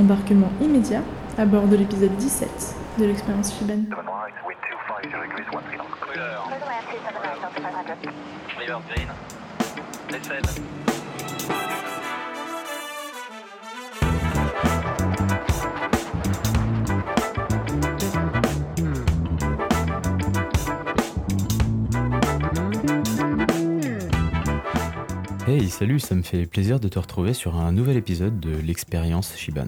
Embarquement immédiat à bord de l'épisode 17 de l'expérience Shiban. Hey, salut, ça me fait plaisir de te retrouver sur un nouvel épisode de l'expérience Shiban.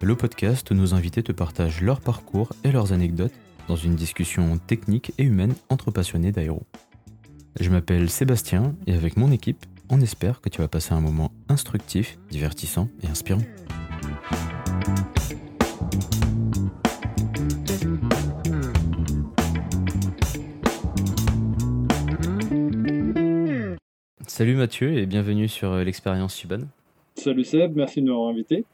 Le podcast où nos invités te partagent leur parcours et leurs anecdotes dans une discussion technique et humaine entre passionnés d'aéro. Je m'appelle Sébastien et avec mon équipe, on espère que tu vas passer un moment instructif, divertissant et inspirant. Salut Mathieu et bienvenue sur euh, l'expérience Suban. Salut Seb, merci de m'avoir invité.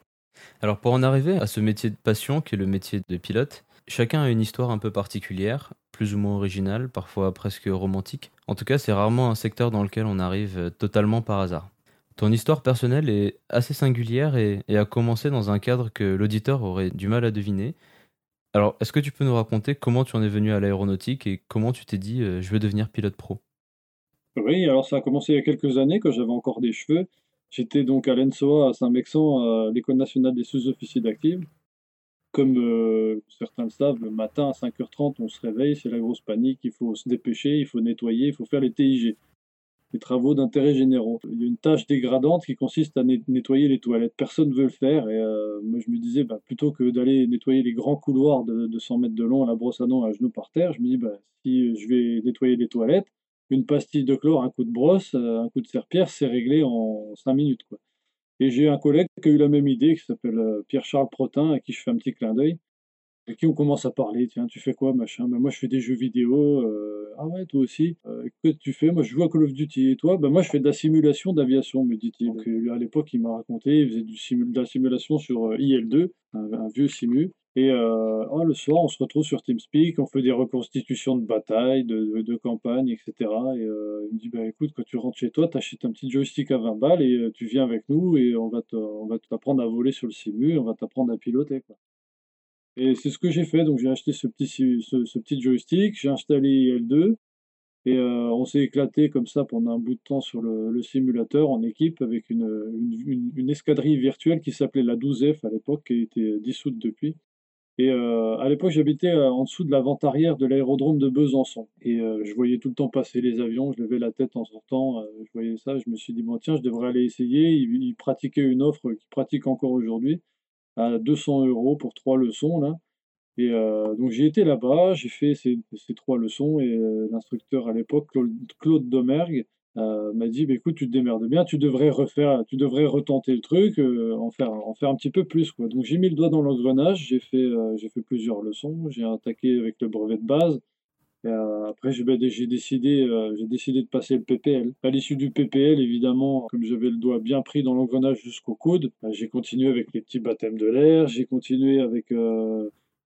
Alors pour en arriver à ce métier de passion qui est le métier de pilote, chacun a une histoire un peu particulière, plus ou moins originale, parfois presque romantique. En tout cas, c'est rarement un secteur dans lequel on arrive euh, totalement par hasard. Ton histoire personnelle est assez singulière et, a commencé dans un cadre que l'auditeur aurait du mal à deviner. Alors, est-ce que tu peux nous raconter comment tu en es venu à l'aéronautique et comment tu t'es dit euh, je veux devenir pilote pro oui, alors ça a commencé il y a quelques années, quand j'avais encore des cheveux. J'étais donc à l'ENSOA à Saint-Mexan, à l'École nationale des sous-officiers d'actifs. Comme euh, certains le savent, le matin à 5h30, on se réveille, c'est la grosse panique, il faut se dépêcher, il faut nettoyer, il faut faire les TIG, les travaux d'intérêt généraux. Il y a une tâche dégradante qui consiste à nettoyer les toilettes. Personne ne veut le faire et euh, moi je me disais, bah, plutôt que d'aller nettoyer les grands couloirs de, 100 mètres de long à la brosse à dents à genoux par terre, je me dis, bah, si je vais nettoyer les toilettes, une pastille de chlore, un coup de brosse, euh, un coup de serpillère, c'est réglé en 5 minutes. Quoi. Et j'ai un collègue qui a eu la même idée, qui s'appelle euh, Pierre-Charles Protin, à qui je fais un petit clin d'œil, avec qui on commence à parler. Tiens, tu fais quoi, machin? Ben, Moi, je fais des jeux vidéo. Euh, ah ouais, toi aussi Qu'est-ce que tu fais? Moi, je joue à Call of Duty. Et toi? Ben, Moi, je fais de la simulation d'aviation, me dit-il. Donc, à l'époque, il m'a raconté, il faisait du de la simulation sur IL2, un vieux simu. Et euh, oh, le soir, on se retrouve sur TeamSpeak, on fait des reconstitutions de batailles, de, de, campagnes, etc. Et euh, il me dit bah, écoute, quand tu rentres chez toi, tu achètes un petit joystick à 20 balles et euh, tu viens avec nous et on va, on va t'apprendre à voler sur le simu, on va t'apprendre à piloter. Quoi. Et c'est ce que j'ai fait. Donc j'ai acheté ce petit, ce, petit joystick, j'ai installé L2 et on s'est éclaté comme ça pendant un bout de temps sur le, simulateur en équipe avec une, une, escadrille virtuelle qui s'appelait la 12F à l'époque, qui a été dissoute depuis. Et euh, à l'époque, j'habitais euh, en dessous de la vente arrière de l'aérodrome de Besançon. Et euh, je voyais tout le temps passer les avions, je levais la tête en sortant, je voyais ça, je me suis dit, bon, tiens, je devrais aller essayer. Ils, pratiquaient une offre qui pratique encore aujourd'hui à 200 euros pour trois leçons, là. Et donc j'ai été là-bas, j'ai fait ces, ces, trois leçons et l'instructeur à l'époque, Claude Domergue, euh, m'a dit bah, écoute tu te démerdes bien tu devrais refaire tu devrais retenter le truc euh, en faire en faire un petit peu plus quoi donc j'ai mis le doigt dans l'engrenage j'ai fait euh, j'ai fait plusieurs leçons j'ai attaqué avec le brevet de base et, après j'ai bah, j'ai décidé j'ai décidé de passer le PPL à l'issue du PPL évidemment comme j'avais le doigt bien pris dans l'engrenage jusqu'au coude bah, j'ai continué avec les petits baptêmes de l'air j'ai continué avec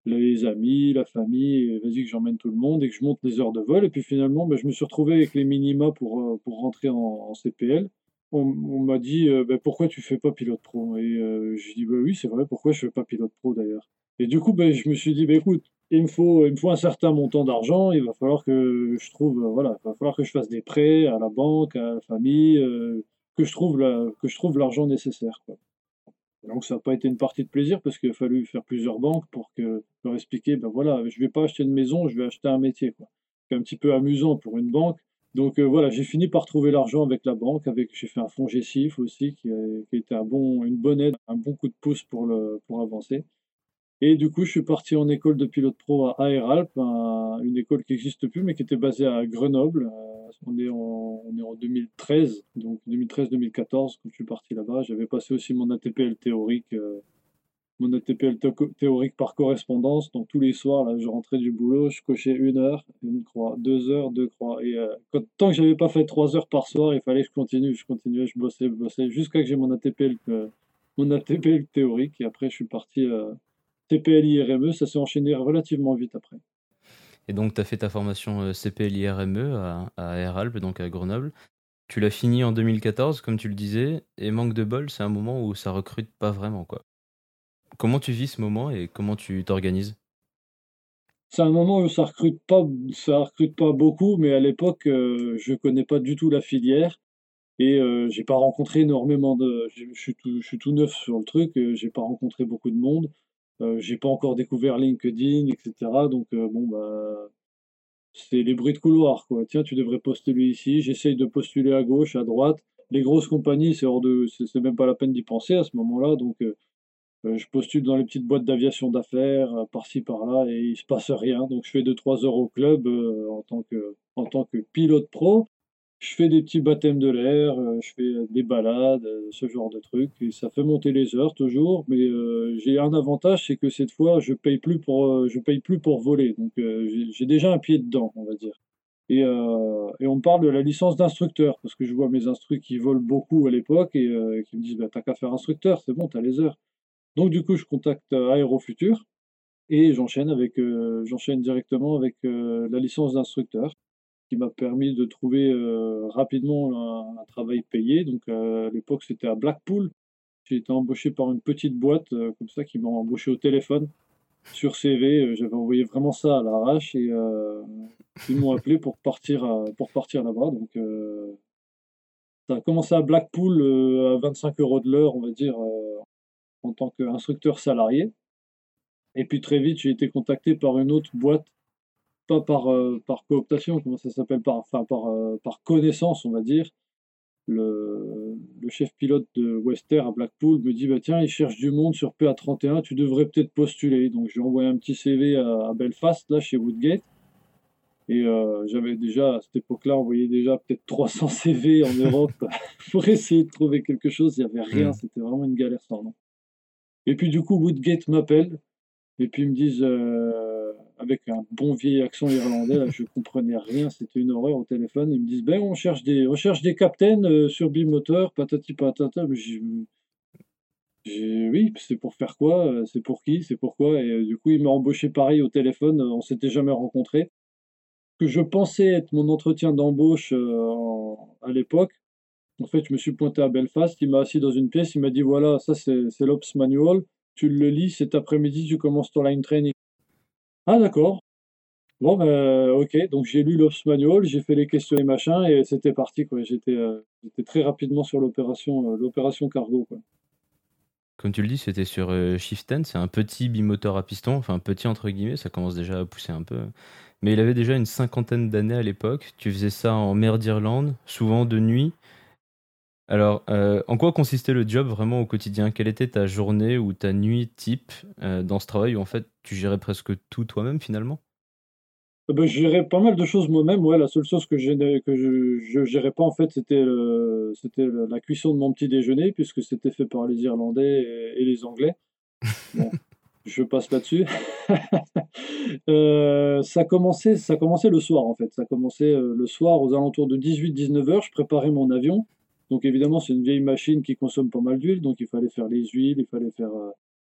les amis, la famille, vas-y que j'emmène tout le monde et que je monte les heures de vol. Et puis finalement, ben, je me suis retrouvé avec les minima pour, euh, pour rentrer en, CPL. On, m'a dit euh, ben, pourquoi tu fais pas pilote pro? Et euh, j'ai dit ben oui, c'est vrai, pourquoi je fais pas pilote pro d'ailleurs? Et du coup, ben, je me suis dit ben, écoute, il me, faut, un certain montant d'argent, il va falloir que je trouve, voilà, il va falloir que je fasse des prêts à la banque, à la famille, que je trouve que je trouve l'argent nécessaire. Donc ça n'a pas été une partie de plaisir parce qu'il a fallu faire plusieurs banques pour que leur expliquer, ben voilà, je vais pas acheter une maison, je vais acheter un métier. C'est un petit peu amusant pour une banque. Donc euh, voilà, j'ai fini par trouver l'argent avec la banque, j'ai fait un fonds Gessif aussi qui a, qui été un bon, une bonne aide, un bon coup de pouce pour avancer. Et du coup, je suis parti en école de pilote pro à Aéralp, une école qui n'existe plus, mais qui était basée à Grenoble. Euh, on est en, on est en 2013, donc 2013-2014, quand je suis parti là-bas. J'avais passé aussi mon ATPL théorique, euh, mon ATPL théorique par correspondance. Donc tous les soirs, là, je rentrais du boulot, je cochais une heure, une croix, deux heures, deux croix. Et euh, tant que j'avais pas fait trois heures par soir, il fallait que je continue, je continuais, je bossais, je bossais, jusqu'à que j'ai mon ATPL, mon ATPL théorique. Et après, je suis parti CPLI-RME, ça s'est enchaîné relativement vite après. Et donc, tu as fait ta formation euh, CPLI-RME à, à donc à Grenoble. Tu l'as fini en 2014, comme tu le disais, et manque de bol, c'est un moment où ça recrute pas vraiment, quoi. Comment tu vis ce moment et comment tu t'organises? C'est un moment où ça recrute pas ça recrute pas beaucoup, mais à l'époque, heu, je connais pas du tout la filière et heu, j'ai pas rencontré énormément de je je suis tout je suis tout neuf sur le truc, heu, j'ai pas rencontré beaucoup de monde, j'ai pas encore découvert LinkedIn et cetera donc heu, bon, bah, c'est les bruits de couloir, quoi. «Tiens, tu devrais postuler ici». J'essaye de postuler à gauche, à droite. Les grosses compagnies, c'est hors de c'est même pas la peine d'y penser à ce moment-là donc Heu, je postule dans les petites boîtes d'aviation d'affaires, par-ci par-là et il se passe rien. Donc je fais deux trois heures au club, en tant que en tant que pilote pro. Je fais des petits baptêmes de l'air, heu, je fais, des balades, heu, ce genre de trucs et ça fait monter les heures toujours. Mais, heu, j'ai un avantage, c'est que cette fois, je paye plus pour, je paye plus pour voler. Donc, j'ai déjà un pied dedans, on va dire. Et, on parle de la licence d'instructeur parce que je vois mes instructeurs qui volent beaucoup à l'époque et qui me disent: «Bah, tu qu'à faire instructeur, c'est bon, tu as les heures». Donc du coup, je contacte, Aérofutur et j'enchaîne avec, j'enchaîne directement avec, la licence d'instructeur qui m'a permis de trouver, heu, rapidement un travail payé. Donc, heu, à l'époque, c'était à Blackpool. J'ai été embauché par une petite boîte, heu, comme ça qui m'a embauché au téléphone sur CV, j'avais envoyé vraiment ça à l'arrache et ils m'ont appelé pour partir pour partir là-bas donc, ça a commencé à Blackpool, à 25 euros de l'heure, on va dire, en tant qu'instructeur salarié. Et puis très vite, j'ai été contacté par une autre boîte, pas par, euh, par cooptation, comment ça s'appelle, par, enfin, par, euh, par connaissance, on va dire. Le, le chef pilote de Wester à Blackpool me dit bah, Tiens, il cherche du monde sur PA31, tu devrais peut-être postuler. Donc j'ai envoyé un petit CV à, à, Belfast, là, chez Woodgate. Et euh, j'avais déjà, à cette époque-là, envoyé déjà peut-être 300 CV en Europe pour essayer de trouver quelque chose. Il n'y avait rien, c'était vraiment une galère sans nom. Et puis du coup, Woodgate m'appelle, et puis ils me disent, euh, avec un bon vieil accent irlandais, là, je comprenais rien, c'était une horreur au téléphone. Ils me disent, ben on cherche des, on des captains euh, sur bimoteur, patati patata. Mais j'ai, oui, c'est pour faire quoi euh, C'est pour qui C'est pourquoi? Et du coup, il m'a embauché pareil au téléphone, on s'était jamais rencontrés. Que je pensais être mon entretien d'embauche à l'époque, en fait, je me suis pointé à Belfast, il m'a assis dans une pièce, il m'a dit voilà, ça c'est l'Ops Manual, tu le lis cet après-midi, tu commences ton line training. Ah d'accord. Bon ben ok, donc j'ai lu l'Ops Manual, j'ai fait les questions et machin, et c'était parti quoi. J'étais euh, très rapidement sur l'opération euh, l'opération cargo quoi. Comme tu le dis, c'était sur euh, Shift 10, c'est un petit bimoteur à piston, enfin petit entre guillemets, ça commence déjà à pousser un peu. Mais il avait déjà une cinquantaine d'années à l'époque. Tu faisais ça en mer d'Irlande, souvent de nuit. Alors, euh, en quoi consistait le job vraiment au quotidien? Quelle était ta journée ou ta nuit type euh, dans ce travail où en fait tu gérais presque tout toi-même finalement? Euh, ben, je gérais pas mal de choses moi-même. Ouais, la seule chose que, que je, gérais pas en fait, c'était c'était la cuisson de mon petit déjeuner puisque c'était fait par les Irlandais et, les Anglais. Bon, je passe là-dessus. ça commençait ça commençait le soir en fait. Ça commençait le soir aux alentours de 18-19 heures. Je préparais mon avion. Donc évidemment, c'est une vieille machine qui consomme pas mal d'huile, donc il fallait faire les huiles, il fallait faire, euh,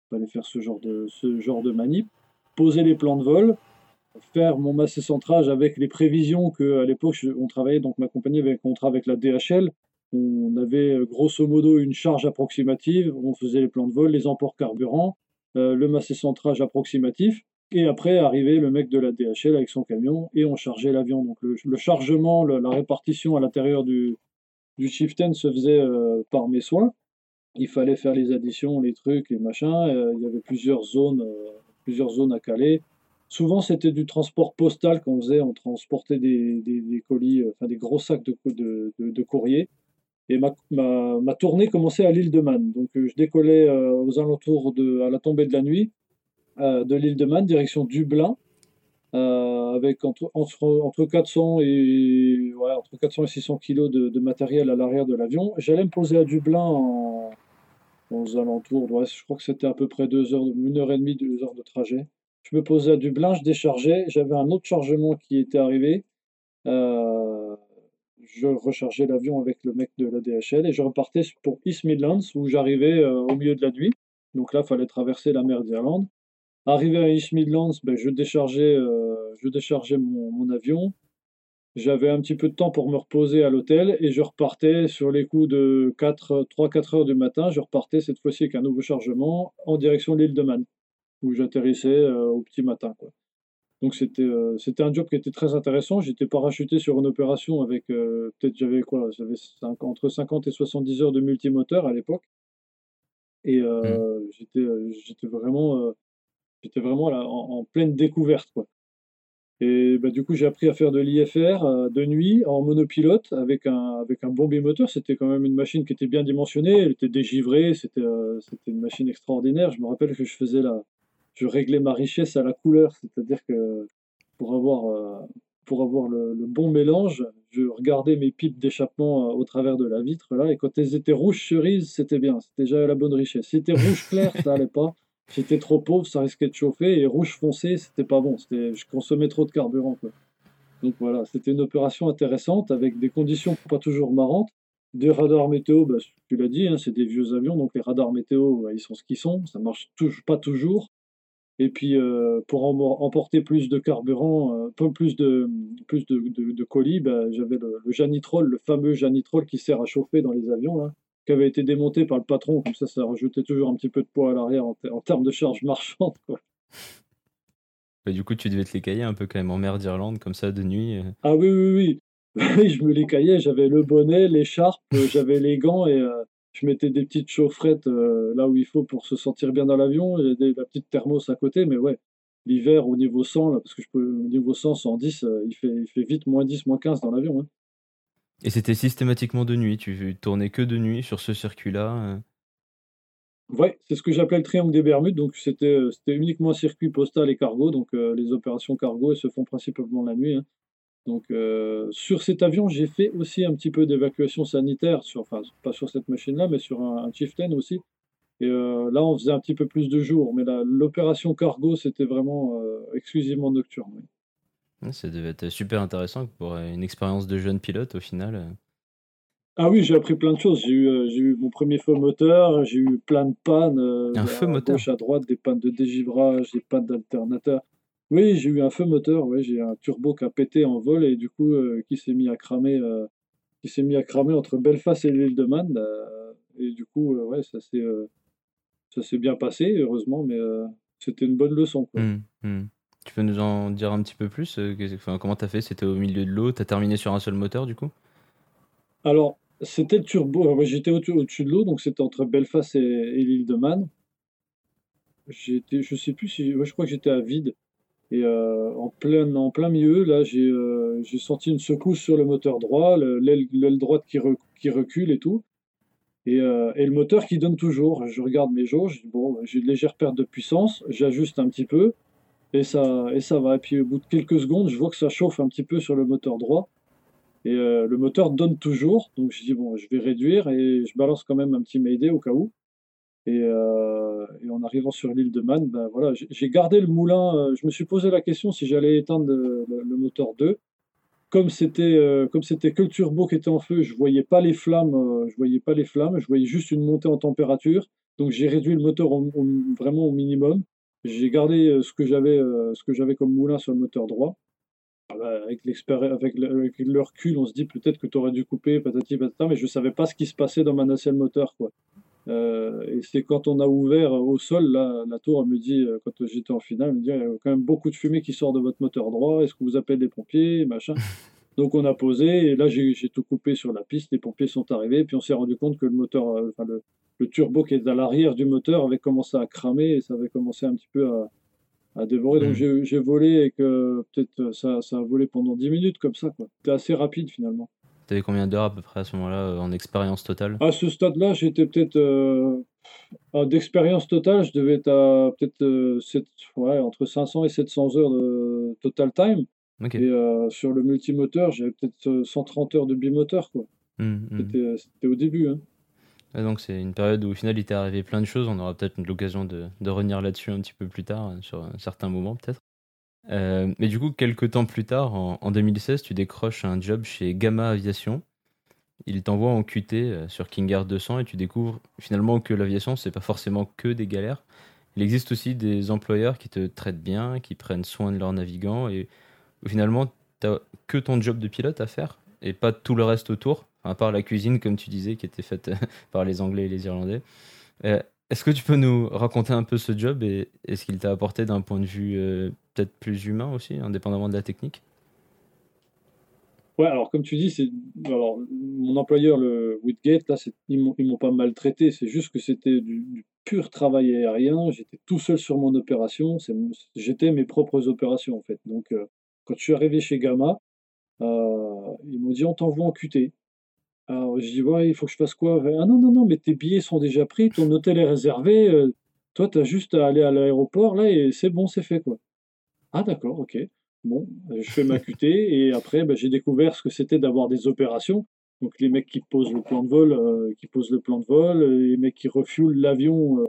fallait faire ce, genre de, ce genre de manip, poser les plans de vol, faire mon massé centrage avec les prévisions que à l'époque on travaillait, donc ma compagnie avait un contrat avec la DHL, on avait euh, grosso modo une charge approximative, on faisait les plans de vol, les emports carburant, euh, le massé centrage approximatif, et après arrivait le mec de la DHL avec son camion et on chargeait l'avion. Donc le, chargement, la répartition à l'intérieur du, du shiften se faisait euh, par mes soins. Il fallait faire les additions, les trucs, les machins. Euh, il y avait plusieurs zones, euh, plusieurs zones à caler. Souvent, c'était du transport postal qu'on faisait. On transportait des, colis, enfin des gros sacs de, courrier. Et ma, ma, ma, tournée commençait à l'île de Man. Donc, je décollais aux alentours de, à la tombée de la nuit de l'île de Man, direction Dublin. Euh, avec entre, entre, 400 et, ouais, entre 400 et 600 kg de, matériel à l'arrière de l'avion. J'allais me poser à Dublin en, aux alentours, je crois que c'était à peu près deux heures, une heure et demie, deux heures de trajet. Je me posais à Dublin, je déchargeais, j'avais un autre chargement qui était arrivé. Euh, je rechargeais l'avion avec le mec de la DHL et je repartais pour East Midlands où j'arrivais euh, au milieu de la nuit. Donc là, il fallait traverser la mer d'Irlande. Arrivé à East Midlands, ben, je déchargeais, euh, je déchargeais mon, mon, avion. J'avais un petit peu de temps pour me reposer à l'hôtel et je repartais sur les coups de 3-4 heures du matin. Je repartais cette fois-ci avec un nouveau chargement en direction de l'île de Man, où j'atterrissais euh, au petit matin. Quoi. Donc c'était euh, un job qui était très intéressant. J'étais parachuté sur une opération avec euh, peut-être j'avais quoi J'avais entre 50 et 70 heures de multimoteur à l'époque. Et mmh. j'étais j'étais vraiment j'étais vraiment là, en, pleine découverte quoi. Et bah, du coup, j'ai appris à faire de l'IFR euh, de nuit en monopilote avec un, avec un bon bimoteur. C'était quand même une machine qui était bien dimensionnée, elle était dégivrée, c'était euh, une machine extraordinaire. Je me rappelle que je faisais la, je réglais ma richesse à la couleur, c'est-à-dire que pour avoir, euh, pour avoir le, bon mélange, je regardais mes pipes d'échappement au travers de la vitre là, et quand elles étaient rouges cerises, c'était bien, c'était déjà la bonne richesse. Si c'était rouge clair, ça allait pas. J'étais trop pauvre, ça risquait de chauffer. Et rouge foncé, c'était pas bon. Je consommais trop de carburant. Quoi. Donc voilà, c'était une opération intéressante avec des conditions pas toujours marrantes. Des radars météo, bah, tu l'as dit, hein, c'est des vieux avions, donc les radars météo, bah, ils sont ce qu'ils sont. Ça marche pas toujours. Et puis euh, pour emporter plus de carburant, euh, plus de plus de, colis, bah, j'avais le, le, janitrol, le fameux janitrol qui sert à chauffer dans les avions. Qui avait été démonté par le patron, comme ça, ça rajoutait toujours un petit peu de poids à l'arrière en, termes de charge marchande. Quoi. Bah, du coup, tu devais te les cailler un peu quand même en mer d'Irlande, comme ça, de nuit. Euh. Ah oui, oui, oui. Oui, je me les caillais, j'avais le bonnet, l'écharpe, euh, j'avais les gants et euh, je mettais des petites chaufferettes là où il faut pour se sentir bien dans l'avion, et la petite thermos à côté, mais ouais, l'hiver au niveau 100, là, parce que je peux, au niveau 100, 110, il, fait, il fait vite moins 10, moins 15 dans l'avion. Hein. Et c'était systématiquement de nuit, tu tournais que de nuit sur ce circuit-là? Euh? Ouais, c'est ce que j'appelais le triangle des Bermudes, donc c'était, euh, uniquement circuit postal et cargo, donc euh, les opérations cargo, se font principalement la nuit, hein. Donc sur cet avion, j'ai fait aussi un petit peu d'évacuation sanitaire enfin pas sur cette machine-là, mais sur un Chieftain aussi et là, on faisait un petit peu plus de jours, mais l'opération cargo, c'était vraiment, exclusivement nocturne, ça devait être super intéressant pour une expérience de jeune pilote au final. Ah oui, j'ai appris plein de choses. J'ai eu, euh, j'ai eu mon premier feu moteur, j'ai eu plein de pannes euh, Un feu moteur? à droite, des pannes de dégivrage, des pannes d'alternateur. Oui, j'ai eu un feu moteur, ouais, j'ai un turbo qui a pété en vol et du coup euh, qui s'est mis à cramer, qui s'est mis à cramer entre Belfast et l'île de Man. et du coup, ouais, ça s'est, ça s'est bien passé, heureusement, mais c'était une bonne leçon. Quoi. Mmh, mmh. Tu peux nous en dire un petit peu plus euh, Comment tu as fait? C'était au milieu de l'eau Tu as terminé sur un seul moteur du coup? Alors, c'était le turbo. J'étais au-dessus de l'eau, donc c'était entre Belfast et, l'île de Man. J'étais, je sais plus si. je crois que j'étais à vide. Et euh, en, plein, en plein milieu, là, j'ai euh, senti une secousse sur le moteur droit, l'aile droite qui, recule et tout. Et, et, le moteur qui donne toujours. Je regarde mes jauges, bon, j'ai une légère perte de puissance, j'ajuste un petit peu. Et ça, et va. Et puis au bout de quelques secondes, je vois que ça chauffe un petit peu sur le moteur droit. Et euh, le moteur donne toujours. Donc je dis, bon, je vais réduire et je balance quand même un petit Mayday au cas où. Et, euh, en arrivant sur l'île de Man, ben j'ai gardé le moulin. Euh, je me suis posé la question si j'allais éteindre le, moteur 2. Comme c'était comme c'était que le turbo qui était en feu, je voyais pas les flammes, je voyais pas les flammes, je voyais juste une montée en température. Donc j'ai réduit le moteur vraiment au minimum. J'ai gardé euh, ce que j'avais euh, ce que j'avais comme moulin sur le moteur droit. Ah bah, avec, avec, le, recul, on se dit peut-être que tu aurais dû couper, patati patata, mais je savais pas ce qui se passait dans ma nacelle moteur. Quoi. Euh, et c'est quand on a ouvert au sol, la tour, me dit, quand j'étais en finale, elle me dit il y a quand même beaucoup de fumée qui sort de votre moteur droit, est-ce que vous appelez des pompiers machin? Donc on a posé, et là j'ai tout coupé sur la piste, les pompiers sont arrivés, puis on s'est rendu compte que le moteur, enfin, le, le turbo qui est à l'arrière du moteur avait commencé à cramer et ça avait commencé un petit peu à, dévorer. Donc mm. j'ai volé et que peut-être ça, ça, a volé pendant 10 minutes comme ça. C'était assez rapide finalement. Tu avais combien d'heures à peu près à ce moment-là euh, en expérience totale? À ce stade-là, j'étais peut-être. Euh, d'expérience totale, je devais être à peut-être euh, ouais, entre 500 et 700 heures de total time. Et sur le multimoteur, j'avais peut-être 130 heures de bimoteur. Quoi. Mm, mm. C'était au début. Hein donc c'est une période où au final il t'est arrivé plein de choses. On aura peut-être l'occasion de, de revenir là-dessus un petit peu plus tard, euh, sur un certain moment peut-être. Euh, mais du coup, quelques temps plus tard, en, 2016, tu décroches un job chez Gamma Aviation. Il t'envoie en QT euh, sur King Air 200 et tu découvres finalement que l'aviation, c'est pas forcément que des galères. Il existe aussi des employeurs qui te traitent bien, qui prennent soin de leurs navigants et finalement, t'as que ton job de pilote à faire et pas tout le reste autour, à part la cuisine, comme tu disais, qui était faite par les Anglais et les Irlandais. Euh, est-ce que tu peux nous raconter un peu ce job et, ce qu'il t'a apporté d'un point de vue euh, peut-être plus humain aussi, indépendamment de la technique? Ouais, alors comme tu dis, alors mon employeur, le Whitgate, là, ils m'ont pas maltraité. C'est juste que c'était du, pur travail aérien. J'étais tout seul sur mon opération. J'étais mes propres opérations en fait. Donc euh, quand je suis arrivé chez Gamma, euh, ils m'ont dit on t'envoie en QT. Alors je dis ouais, il faut que je fasse quoi Ah non non non, mais tes billets sont déjà pris, ton hôtel est réservé. Euh, toi, tu as juste à aller à l'aéroport là et c'est bon, c'est fait quoi. Ah d'accord, ok. Bon, euh, je fais ma QT et après, bah, j'ai découvert ce que c'était d'avoir des opérations. Donc les mecs qui posent le plan de vol, euh, qui posent le plan de vol, les mecs qui refuelent l'avion.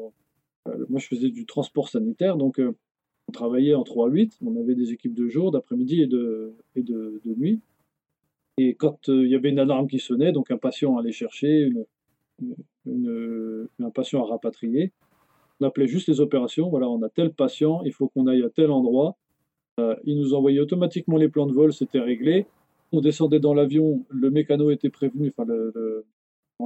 Euh, moi, je faisais du transport sanitaire, donc on travaillait en 3-8. On avait des équipes de jour, d'après-midi et, de, nuit. Et quand il y avait une alarme qui sonnait, donc un patient allait chercher, un patient à rapatrier, on appelait juste les opérations. Voilà, on a tel patient, il faut qu'on aille à tel endroit euh, il nous envoyait automatiquement les plans de vol, c'était réglé. On descendait dans l'avion, le mécano était prévenu, enfin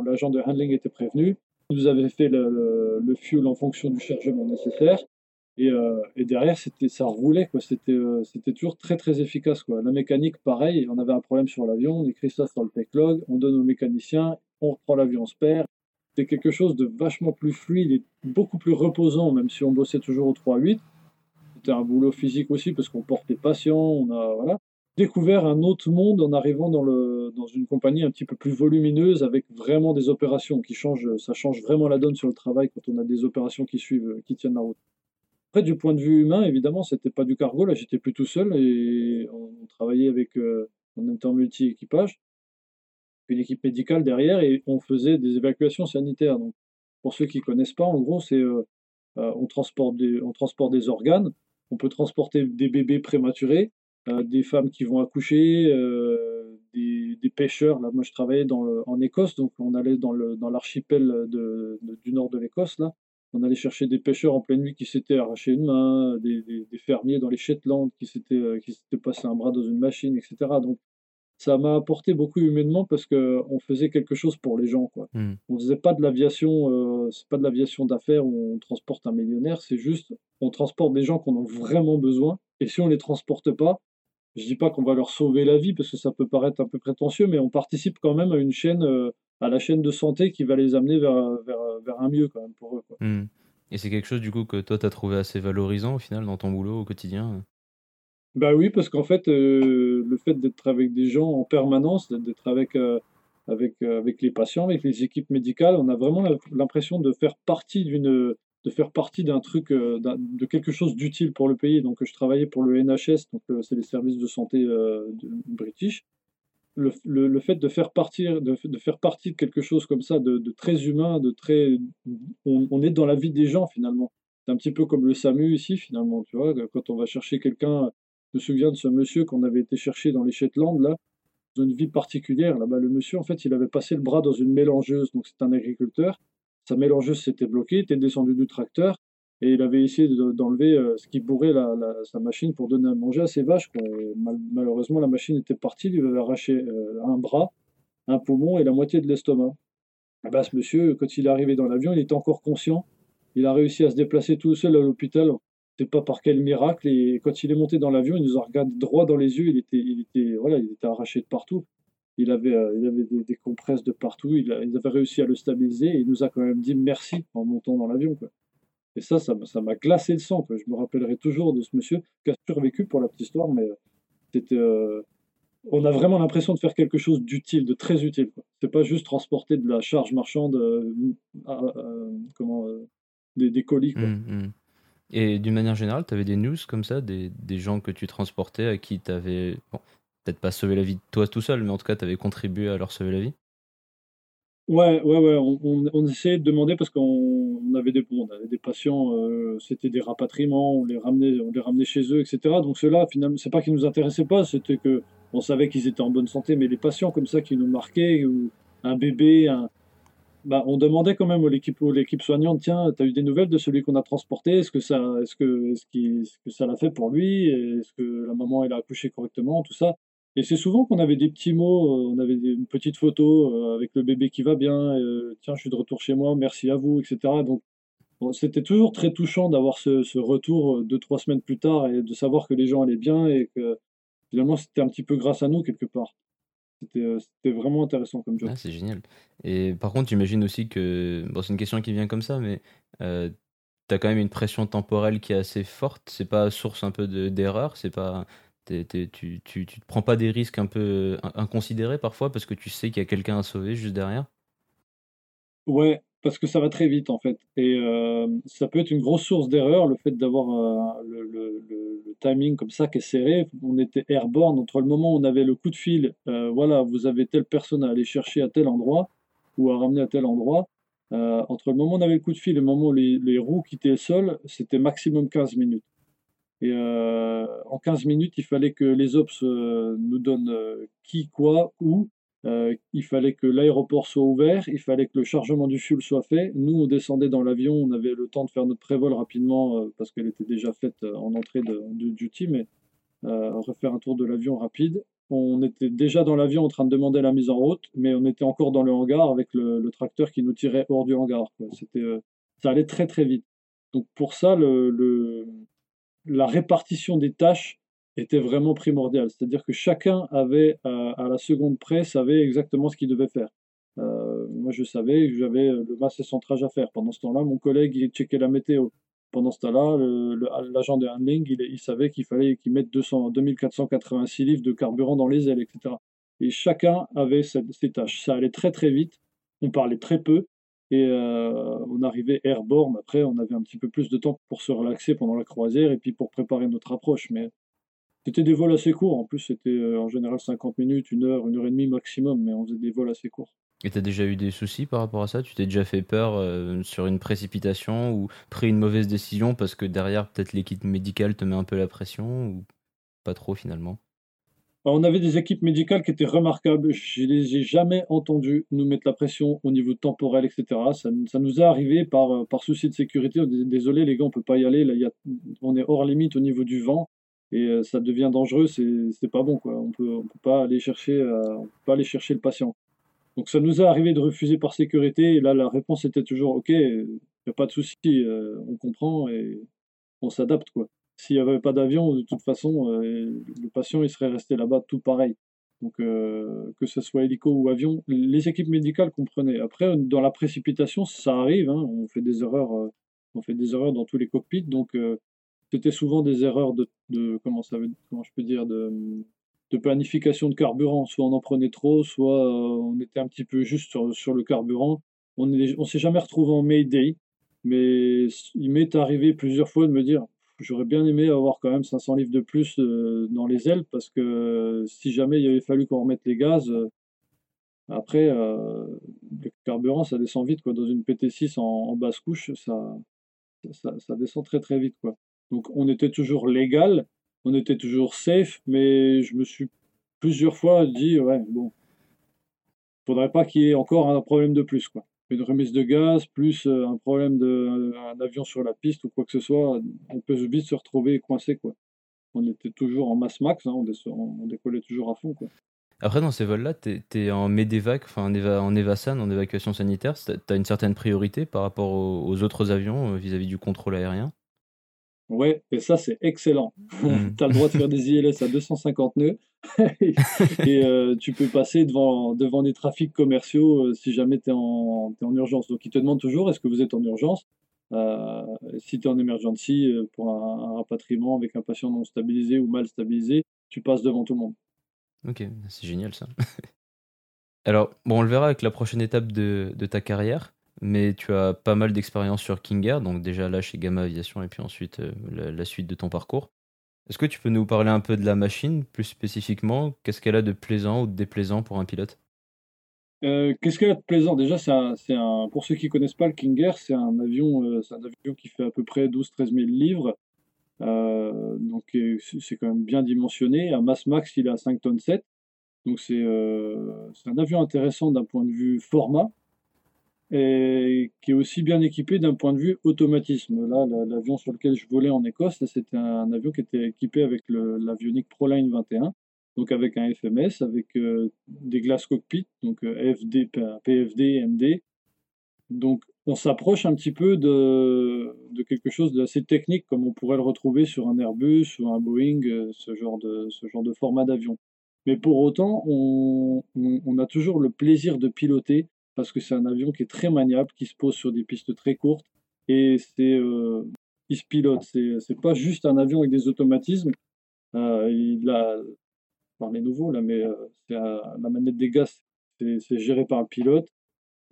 l'agent de handling était prévenu. Il nous avait fait le, fuel en fonction du chargement nécessaire. Et, euh, derrière, c'était, ça roulait, quoi. C'était, euh, c'était toujours très très efficace. Quoi. La mécanique, pareil, on avait un problème sur l'avion, on écrit ça sur le log, on donne au mécanicien, on reprend l'avion, on se perd. C'était quelque chose de vachement plus fluide et beaucoup plus reposant, même si on bossait toujours au 3-8 c'était un boulot physique aussi parce qu'on portait patient, on a découvert un autre monde en arrivant dans, le, dans une compagnie un petit peu plus volumineuse avec vraiment des opérations qui changent, ça change vraiment la donne sur le travail quand on a des opérations qui suivent, qui tiennent la route. Après, du point de vue humain, évidemment, c'était pas du cargo, là j'étais plus tout seul et on, travaillait avec, euh, on était en multi-équipage, une équipe médicale derrière et on faisait des évacuations sanitaires. Donc, pour ceux qui connaissent pas, en gros, c'est euh, euh, on, transporte des, on transporte des organes on peut transporter des bébés prématurés, euh, des femmes qui vont accoucher, euh, des, pêcheurs. Là, moi, je travaillais dans en Écosse, donc on allait dans, l'archipel du nord de l'Écosse. Là, on allait chercher des pêcheurs en pleine nuit qui s'étaient arrachés une main, des, fermiers dans les Shetland qui s'étaient euh, qui s'étaient passé un bras dans une machine, etc. Donc ça m'a apporté beaucoup humainement parce qu'on faisait quelque chose pour les gens. Quoi. ne hmm. On faisait pas de l'aviation, euh, c'est pas de l'aviation d'affaires où on transporte un millionnaire, c'est juste on transporte des gens qu'on a vraiment besoin. Et si on les transporte pas, je dis pas qu'on va leur sauver la vie parce que ça peut paraître un peu prétentieux, mais on participe quand même à une chaîne, euh, à la chaîne de santé qui va les amener vers, vers, un mieux quand même pour eux. Hmm. Et c'est quelque chose du coup que toi tu as trouvé assez valorisant au final dans ton boulot au quotidien bah oui, parce qu'en fait, euh, le fait d'être avec des gens en permanence, d'être avec, euh, avec, euh, avec les patients, avec les équipes médicales, on a vraiment l'impression de faire partie d'une de faire partie d'un truc, de quelque chose d'utile pour le pays. Donc, je travaillais pour le NHS, donc c'est les services de santé de, british. Le, le, fait de faire, partir, de, de, faire partie de quelque chose comme ça, de, de très humain, de très, on, est dans la vie des gens finalement. C'est un petit peu comme le SAMU ici finalement, tu vois, quand on va chercher quelqu'un je me souviens de ce monsieur qu'on avait été chercher dans les Shetland, là, dans une ville particulière. Là-bas, le monsieur, en fait, il avait passé le bras dans une mélangeuse. Donc, c'est un agriculteur. Sa mélangeuse s'était bloquée, était descendu du tracteur et il avait essayé d'enlever euh, ce qui bourrait sa machine pour donner à manger à ses vaches. malheureusement, la machine était partie, il lui avait arraché euh, un bras, un poumon et la moitié de l'estomac. Eh ben, ce monsieur, quand il est arrivé dans l'avion, il était encore conscient. Il a réussi à se déplacer tout seul à l'hôpital pas par quel miracle. Et quand il est monté dans l'avion, il nous a regardé droit dans les yeux. Il était, il était, voilà, il était arraché de partout. Il avait, euh, il avait des, compresses de partout. Il, il, avait réussi à le stabiliser. Et il nous a quand même dit merci en montant dans l'avion. Et ça, ça m'a glacé le sang. Je me rappellerai toujours de ce monsieur qui a survécu pour la petite histoire, mais euh, c'était. Euh, on a vraiment l'impression de faire quelque chose d'utile, de très utile. C'est pas juste transporter de la charge marchande, comment, des, colis. Mmh, mmh. Et d'une manière générale, tu avais des news comme ça, des, gens que tu transportais à qui tu avais, peut-être pas sauvé la vie toi tout seul, mais en tout cas, tu avais contribué à leur sauver la vie Ouais, ouais, ouais. On, essayait de demander parce qu'on avait des, patients, euh, c'était des rapatriements, on les ramenait, on les ramenait chez eux, etc. Donc ceux-là, finalement, c'est pas qu'ils nous intéressaient pas, c'était que on savait qu'ils étaient en bonne santé, mais les patients comme ça qui nous marquaient, ou un bébé, un, bah, on demandait quand même à l'équipe, l'équipe soignante, tiens, tu as eu des nouvelles de celui qu'on a transporté Est-ce que ça, est-ce que, est-ce, que ça l'a fait pour lui Est-ce que la maman elle a accouché correctement Tout ça. Et c'est souvent qu'on avait des petits mots, on avait une petite photo avec le bébé qui va bien, tiens, je suis de retour chez moi, merci à vous, etc. Donc, c'était toujours très touchant d'avoir ce, retour deux, trois semaines plus tard et de savoir que les gens allaient bien et que finalement c'était un petit peu grâce à nous quelque part. C'était vraiment intéressant comme job. Ah, c'est génial. Et par contre, j'imagine aussi que, bon, c'est une question qui vient comme ça, mais euh, tu as quand même une pression temporelle qui est assez forte. C'est pas source un peu d'erreur, c'est pas tu, tu, te prends pas des risques un peu inconsidérés parfois parce que tu sais qu'il y a quelqu'un à sauver juste derrière? Ouais, parce que ça va très vite en fait. Et euh, ça peut être une grosse source d'erreur, le fait d'avoir euh, le, timing comme ça qui est serré. On était airborne entre le moment où on avait le coup de fil, euh, voilà, vous avez telle personne à aller chercher à tel endroit ou à ramener à tel endroit. entre le moment où on avait le coup de fil et le moment où les, les roues quittaient le sol, c'était maximum 15 minutes. Et euh, en 15 minutes, il fallait que les ops euh, nous donnent euh, qui, quoi, où. il fallait que l'aéroport soit ouvert, il fallait que le chargement du fuel soit fait. Nous, on descendait dans l'avion, on avait le temps de faire notre prévol rapidement parce qu'elle était déjà faite en entrée de, duty, mais refaire un tour de l'avion rapide. On était déjà dans l'avion en train de demander la mise en route, mais on était encore dans le hangar avec le, tracteur qui nous tirait hors du hangar. C'était, ça allait très très vite. Donc pour ça, le, la répartition des tâches était vraiment primordiale. C'est-à-dire que chacun avait, euh, à la seconde près, savait exactement ce qu'il devait faire. Euh, moi, je savais que j'avais le masse centrage à faire. Pendant ce temps-là, mon collègue, il checkait la météo. Pendant ce temps-là, l'agent de handling, il, savait qu'il fallait qu'il mette 200, 2486 livres de carburant dans les ailes, etc. Et chacun avait ses tâches. Ça allait très très vite. On parlait très peu. Et euh, on arrivait airborne. Après, on avait un petit peu plus de temps pour se relaxer pendant la croisière et puis pour préparer notre approche. Mais c'était des vols assez courts. En plus, c'était euh, en général 50 minutes, une heure, une heure et demie maximum. Mais on faisait des vols assez courts. Et t'as déjà eu des soucis par rapport à ça? Tu t'es déjà fait peur euh, sur une précipitation ou pris une mauvaise décision parce que derrière, peut-être l'équipe médicale te met un peu la pression ou pas trop finalement? On avait des équipes médicales qui étaient remarquables. Je les ai jamais entendues nous mettre la pression au niveau temporel, etc. Ça, nous est arrivé par, euh, par souci de sécurité. Désolé les gars, on peut pas y aller. Là, on est hors limite au niveau du vent et euh, ça devient dangereux. C'est pas bon quoi. On peut, on peut pas aller chercher, euh, pas aller chercher le patient. Donc ça nous est arrivé de refuser par sécurité. Et là, la réponse était toujours OK. Il n'y a pas de souci. on comprend et on s'adapte quoi s'il n'y avait pas d'avion, de toute façon, euh, le patient il serait resté là-bas tout pareil. Donc, euh, que ce soit hélico ou avion, les équipes médicales comprenaient. Après, dans la précipitation, ça arrive, hein, on fait des erreurs, euh, on fait des erreurs dans tous les cockpits, donc c'était souvent des erreurs de, comment ça veut, comment je peux dire, de, planification de carburant. Soit on en prenait trop, soit on était un petit peu juste sur, le carburant. On ne s'est jamais retrouvé en Mayday, mais il m'est arrivé plusieurs fois de me dire J'aurais bien aimé avoir quand même 500 livres de plus euh, dans les ailes parce que euh, si jamais il avait fallu qu'on remette les gaz, euh, après, le carburant ça descend vite. Quoi. Dans une PT6 en, basse couche, ça, ça, descend très très vite. Quoi. Donc on était toujours légal, on était toujours safe, mais je me suis plusieurs fois dit, ouais, bon, faudrait pas qu'il y ait encore un problème de plus. Quoi une remise de gaz, plus euh, un problème d'un avion sur la piste ou quoi que ce soit, on peut vite se retrouver coincé. Quoi. On était toujours en masse max, hein, on, décollait toujours à fond. Quoi. Après, dans ces vols-là, tu es, en MEDEVAC, enfin en, en EVASAN, en évacuation sanitaire. Tu as une certaine priorité par rapport aux, autres avions vis à -vis du contrôle aérien? Ouais, et ça, c'est excellent. Hmm. tu as le droit de faire des ILS à 250 nœuds et euh, tu peux passer devant, devant des trafics commerciaux euh, si jamais tu es, en urgence. Donc, ils te demandent toujours est-ce que vous êtes en urgence? Euh, Si tu es en emergency pour un, rapatriement avec un patient non stabilisé ou mal stabilisé, tu passes devant tout le monde. Ok, c'est génial ça. Alors, bon, on le verra avec la prochaine étape de, de ta carrière mais tu as pas mal d'expérience sur King donc déjà là chez Gamma Aviation et puis ensuite euh, la, suite de ton parcours. Est-ce que tu peux nous parler un peu de la machine, plus spécifiquement? Qu'est-ce qu'elle a de plaisant ou de déplaisant pour un pilote? Euh, Qu'est-ce qu'elle a de plaisant? Déjà, c'est un, pour ceux qui ne connaissent pas le King c'est un, avion, euh, un avion qui fait à peu près 12-13 000 livres. donc c'est quand même bien dimensionné. À masse max, il est à 5 tonnes 7. Donc c'est un avion intéressant d'un point de vue format et qui est aussi bien équipé d'un point de vue automatisme. Là, l'avion sur lequel je volais en Écosse, c'était un avion qui était équipé avec l'avionique ProLine 21. donc avec un FMS, avec des glaces cockpit, donc FD, PFD, MD. Donc on s'approche un petit peu de, quelque chose d'assez technique, comme on pourrait le retrouver sur un Airbus ou un Boeing, ce genre de, ce genre de format d'avion. Mais pour autant, on, a toujours le plaisir de piloter parce que c'est un avion qui est très maniable, qui se pose sur des pistes très courtes et c'est euh, il se pilote. C'est pas juste un avion avec des automatismes. Euh, il a par les nouveaux là, mais euh, la manette des gaz, c'est géré par un pilote.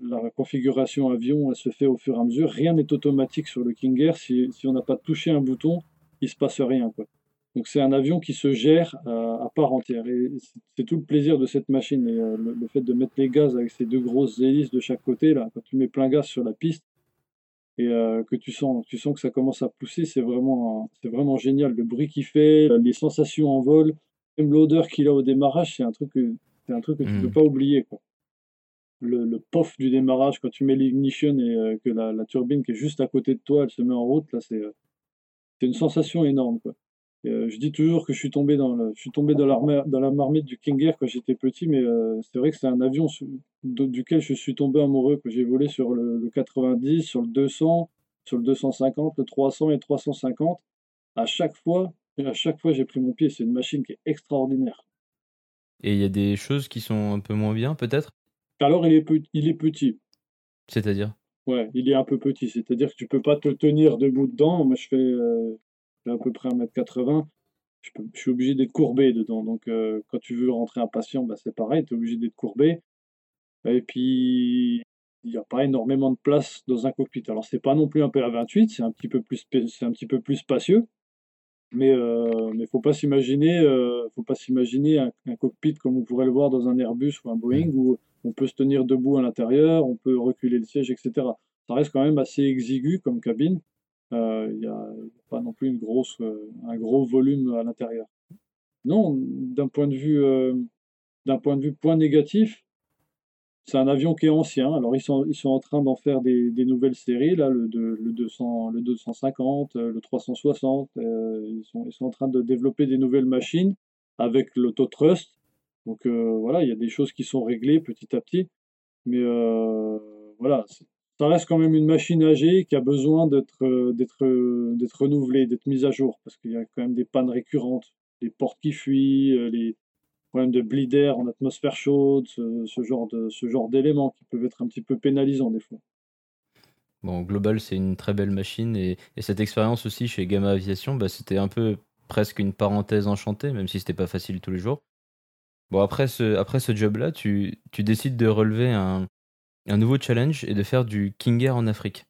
La configuration avion, elle se fait au fur et à mesure. Rien n'est automatique sur le King Air. Si, si on n'a pas touché un bouton, il se passe rien quoi. Donc c'est un avion qui se gère euh, à part entière. Et c'est tout le plaisir de cette machine. Et euh, le, fait de mettre les gaz avec ces deux grosses hélices de chaque côté, là, quand tu mets plein gaz sur la piste, et euh, que tu sens, tu sens que ça commence à pousser, c'est vraiment, c'est vraiment génial. Le bruit qu'il fait, les sensations en vol, même l'odeur qu'il a au démarrage, c'est un truc que, c'est un truc que tu ne peux mmh. pas oublier. Quoi. Le, le pof du démarrage, quand tu mets l'ignition et que la, la, turbine qui est juste à côté de toi, elle se met en route, là, c'est, c'est une sensation énorme. Quoi. Euh, je dis toujours que je suis tombé dans, le, je suis tombé dans, dans la marmite du King Air quand j'étais petit, mais euh, c'est vrai que c'est un avion duquel je suis tombé amoureux, que j'ai volé sur le, 90, sur le 200, sur le 250, le 300 et le 350. À chaque fois, à chaque fois j'ai pris mon pied. C'est une machine qui est extraordinaire. Et il y a des choses qui sont un peu moins bien, peut-être? Alors, il est, il est petit. C'est-à-dire? Ouais, il est un peu petit. C'est-à-dire que tu peux pas te tenir debout dedans. Moi, je fais, euh, à peu près 1m80, je, je suis obligé d'être courbé dedans. Donc euh, quand tu veux rentrer un patient, bah, c'est pareil, tu es obligé d'être courbé. Et puis il n'y a pas énormément de place dans un cockpit. Alors c'est pas non plus un PA28, c'est un petit peu plus c'est un petit peu plus spacieux. Mais euh, mais faut pas s'imaginer euh, faut pas s'imaginer un, cockpit comme on pourrait le voir dans un Airbus ou un Boeing où on peut se tenir debout à l'intérieur, on peut reculer le siège, etc. Ça reste quand même assez exigu comme cabine. Euh, il n'y a pas non plus euh, un gros volume à l'intérieur. Non, d'un point de vue, euh, point de vue point négatif, c'est un avion qui est ancien. Alors ils sont, ils sont en train d'en faire des, nouvelles séries, là, le, le, 200, le 250, le 360. ils, sont, ils sont en train de développer des nouvelles machines avec l'autotrust. Donc voilà, il y a des choses qui sont réglées petit à petit. Mais voilà, ça reste quand même une machine âgée qui a besoin d'être euh, euh, d'être renouvelée, d'être mise à jour, parce qu'il y a quand même des pannes récurrentes, les portes qui fuient, euh, les problèmes de bleed air en atmosphère chaude, ce, genre d'éléments qui peuvent être un petit peu pénalisants des fois. Bon, Global, c'est une très belle machine et, cette expérience aussi chez Gamma Aviation, bah, c'était un peu presque une parenthèse enchantée, même si c'était pas facile tous les jours. Bon, après ce, job-là, tu décides de relever un, un nouveau challenge est de faire du King Air en Afrique.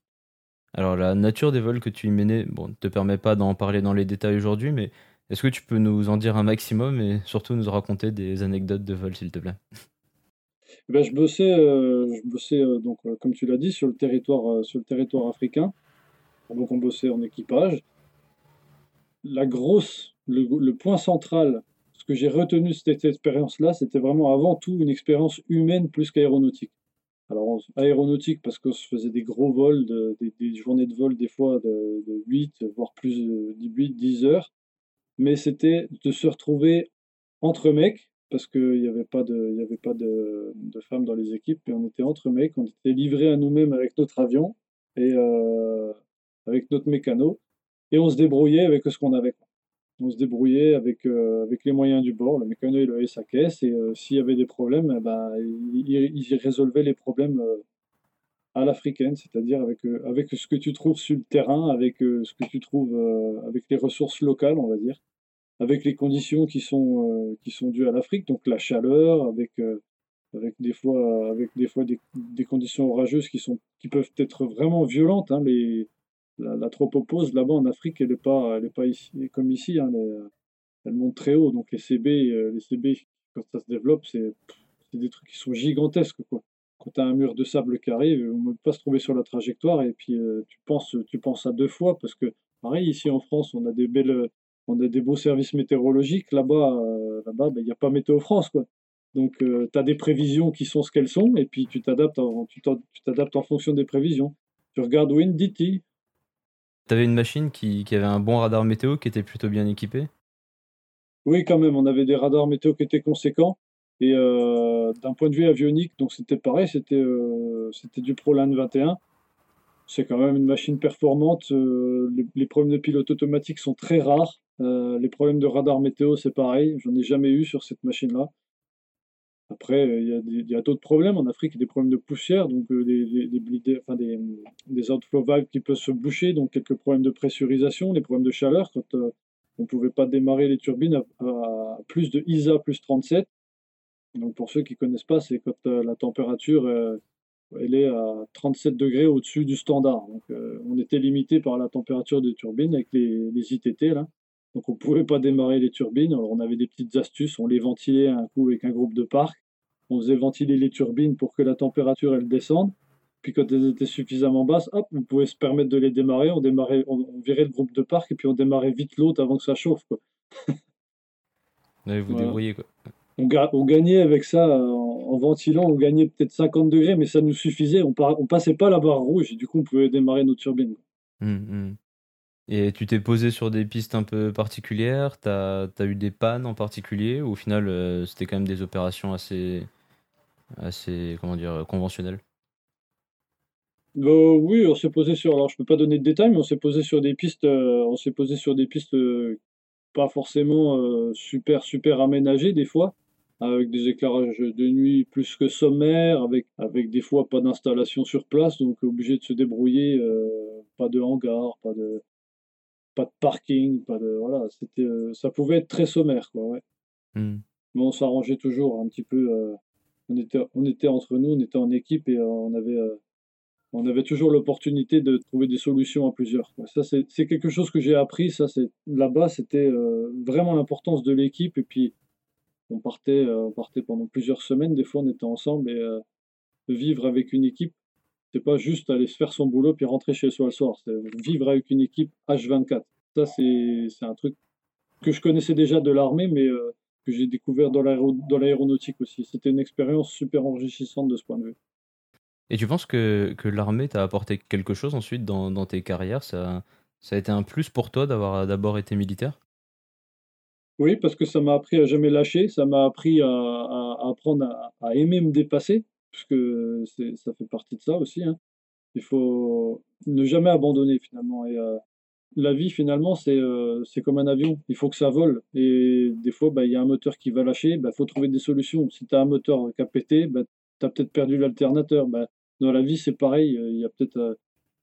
Alors la nature des vols que tu y menais, bon, ne te permet pas d'en parler dans les détails aujourd'hui, mais est-ce que tu peux nous en dire un maximum et surtout nous raconter des anecdotes de vol, s'il te plaît? Eh ben, je bossais, euh, je bossais euh, donc euh, comme tu l'as dit sur le territoire, africain. Donc on bossait en équipage. La grosse, le, le point central, ce que j'ai retenu de cette expérience-là, c'était vraiment avant tout une expérience humaine plus qu'aéronautique. Alors, aéronautique, parce qu'on se faisait des gros vols, des, journées de vol, des fois de, 8, voire plus de 8, 10 heures. Mais c'était de se retrouver entre mecs, parce qu'il n'y avait pas, de, y avait pas de, femmes dans les équipes, mais on était entre mecs, on était livrés à nous-mêmes avec notre avion et euh, avec notre mécano, et on se débrouillait avec ce qu'on avait on se débrouillait avec, euh, avec les moyens du bord. Le mécano, il avait sa caisse et euh, s'il y avait des problèmes, eh ben, il, résolvait les problèmes euh, à l'africaine, c'est-à-dire avec, avec ce que tu trouves sur le terrain, avec ce que tu trouves avec les ressources locales, on va dire, avec les conditions qui sont, qui sont dues à l'Afrique, donc la chaleur, avec, avec des fois, avec des, fois des, des, conditions orageuses qui, sont, qui peuvent être vraiment violentes. Hein, les, la, tropopause là-bas en Afrique, elle n'est pas, pas ici, comme ici. Hein, elle, monte très haut. Donc les CB, euh, les CB quand ça se développe, c'est des trucs qui sont gigantesques. Quoi. Quand tu as un mur de sable qui arrive, on ne peut pas se trouver sur la trajectoire et puis euh, tu, penses, tu penses à deux fois parce que, pareil, ici en France, on a des belles. On a des beaux services météorologiques. Là-bas, euh, là-bas, ben, il n'y a pas Météo France, quoi. Donc, tu as des prévisions qui sont ce qu'elles sont, et puis tu t'adaptes en, en fonction des prévisions. Tu regardes Windity, T'avais une machine qui, avait un bon radar météo, qui était plutôt bien équipé Oui, quand même, on avait des radars météo qui étaient conséquents. Et euh, d'un point de vue avionique, donc c'était pareil, c'était euh, du ProLine 21. C'est quand même une machine performante. euh, les, les problèmes de pilote automatique sont très rares. Euh, les problèmes de radar météo, c'est pareil. J'en ai jamais eu sur cette machine-là. Après, euh, il y a, d'autres problèmes. En Afrique, il y a des problèmes de poussière, donc euh, des, des, outflow valves qui peuvent se boucher, donc quelques problèmes de pressurisation, des problèmes de chaleur quand euh, on ne pouvait pas démarrer les turbines à, plus de ISA plus 37. Donc pour ceux qui connaissent pas, c'est quand la température elle est à 37 degrés au-dessus du standard. Donc on était limité par la température des turbines avec les, les ITT là. Donc on pouvait pas démarrer les turbines. Alors on avait des petites astuces, on les ventilait un coup avec un groupe de parc. On faisait ventiler les turbines pour que la température elle descende. Puis quand elles étaient suffisamment basses, hop, on pouvait se permettre de les démarrer. On démarrait, on, on virait le groupe de parc et puis on démarrait vite l'autre avant que ça chauffe. Quoi. Ouais, vous Voilà. débrouillez quoi. On, ga- on gagnait avec ça euh, en, en ventilant, on gagnait peut-être 50 degrés, mais ça nous suffisait. On, passait pas la barre rouge et du coup on pouvait démarrer nos turbines. Et tu t'es posé sur des pistes un peu particulières T'as as eu des pannes en particulier Ou au final, euh, c'était quand même des opérations assez, assez comment dire, conventionnelles? Euh, oui, on s'est posé sur. Alors je peux pas donner de détails, mais on s'est posé sur des pistes. euh, on s'est posé sur des pistes pas forcément super super aménagées des fois, avec des éclairages de nuit plus que sommaires, avec avec des fois pas d'installation sur place, donc obligé de se débrouiller. pas de hangar, pas de pas de parking, pas de voilà. C'était euh, ça pouvait être très sommaire quoi. Ouais. Hum. Mais on s'arrangeait toujours un petit peu. euh, on était, on était entre nous, on était en équipe et euh, on avait, on avait toujours l'opportunité de trouver des solutions à plusieurs. quoi. Ça, c'est c'est quelque chose que j'ai appris. Ça, c'est là-bas, c'était vraiment l'importance de l'équipe. Et puis, on partait, on partait pendant plusieurs semaines. Des fois, on était ensemble et vivre avec une équipe, c'est pas juste aller se faire son boulot puis rentrer chez soi le soir. C'est vivre avec une équipe H24. Ça, c'est un truc que je connaissais déjà de l'armée, mais euh, que j'ai découvert dans l'aéro- dans l'aéronautique aussi. C'était une expérience super enrichissante de ce point de vue. Et tu penses que, que l'armée t'a apporté quelque chose ensuite dans, dans tes carrières? Ça, ça a été un plus pour toi d'avoir d'abord été militaire? Oui, parce que ça m'a appris à jamais lâcher, ça m'a appris à, à- à apprendre à, à aimer me dépasser, puisque c'est, ça fait partie de ça aussi. hein. Il faut ne jamais abandonner finalement. Et euh, la vie finalement, c'est euh, comme un avion, il faut que ça vole. Et des fois, bah, il y a un moteur qui va lâcher, il faut trouver des solutions. Si tu as un moteur qui a pété, bah, tu as peut-être perdu l'alternateur. Bah, dans la vie, c'est pareil, euh, il y a peut-être... euh,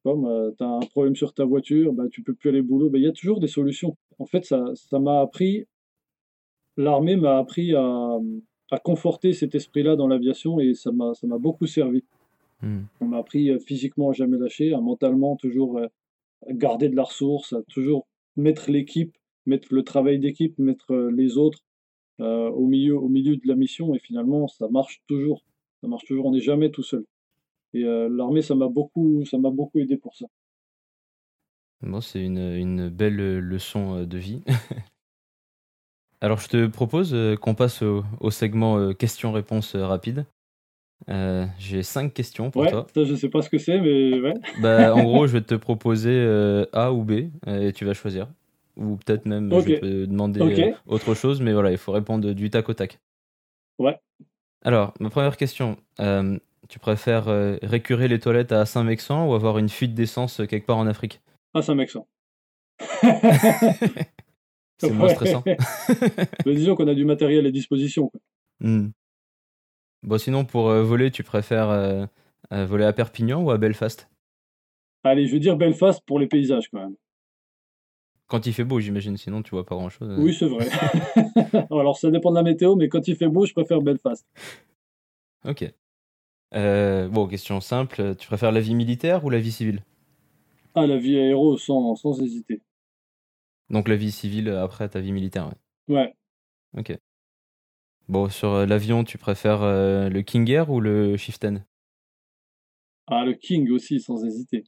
comme un problème sur ta voiture, bah, tu peux plus aller au boulot, bah, il y a toujours des solutions. En fait, ça m'a appris l'armée m'a appris à, à conforter cet esprit-là dans l'aviation et ça m'a ça m'a beaucoup servi. Hum. On m'a appris euh, physiquement à jamais lâcher, à mentalement toujours euh, garder de la ressource, à toujours mettre l'équipe, mettre le travail d'équipe, mettre euh, les autres euh, au milieu au milieu de la mission et finalement ça marche toujours. Ça marche toujours, on n'est jamais tout seul. Et euh, l'armée ça m'a beaucoup ça m'a beaucoup aidé pour ça. Bon, c'est une, une belle leçon de vie. Alors, je te propose euh, qu'on passe au, au segment euh, questions-réponses euh, rapides. Euh, J'ai cinq questions pour Ouais, toi. ça je sais pas ce que c'est mais ouais. Bah, en gros, je vais te proposer euh, A ou B et tu vas choisir. Ou peut-être même, je peux te demander autre chose, mais voilà, il faut répondre du tac au tac. Ouais. Alors, ma première question. euh, tu préfères récurer les toilettes à Saint-Mexan ou avoir une fuite d'essence quelque part en Afrique? Mec ça. C'est moins stressant. Mais disons qu'on a du matériel à disposition. quoi. Hmm. Bon, sinon, pour euh, voler, tu préfères euh, euh, voler à Perpignan ou à Belfast? Allez, je vais dire Belfast pour les paysages quand même. Quand il fait beau, j'imagine, sinon tu vois pas grand-chose. euh. Oui, c'est vrai. Alors, ça dépend de la météo, mais quand il fait beau, je préfère Belfast. Ok. Euh, bon, question simple. Tu préfères la vie militaire ou la vie civile? Ah, la vie aéro, sans, sans hésiter. Donc la vie civile euh, après ta vie militaire, ouais. Ouais. Ok. Bon, sur euh, l'avion, tu préfères euh, le King Air ou le Chieftain? Ah, le King aussi, sans hésiter.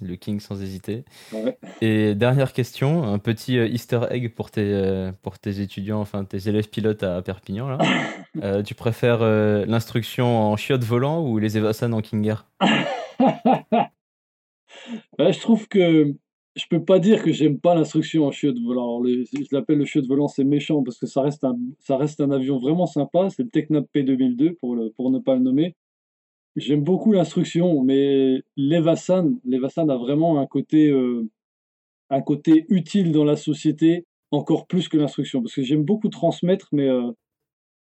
Le King sans hésiter. Ouais. Et dernière question, un petit easter egg pour tes, pour tes étudiants, enfin tes élèves pilotes à Perpignan. Là. Euh, tu préfères euh, l'instruction en chiotte volant ou les Evasan en King Air? Ouais, je trouve que je peux pas dire que j'aime pas l'instruction en chiot de volant. je l'appelle le chiot de volant, c'est méchant parce que ça reste un, ça reste un avion vraiment sympa. C'est le Tecnap P2002 pour, le, pour ne pas le nommer. J'aime beaucoup l'instruction, mais l'Evasan, l'Evasan a vraiment un côté, euh, un côté utile dans la société, encore plus que l'instruction. Parce que j'aime beaucoup transmettre, mais euh,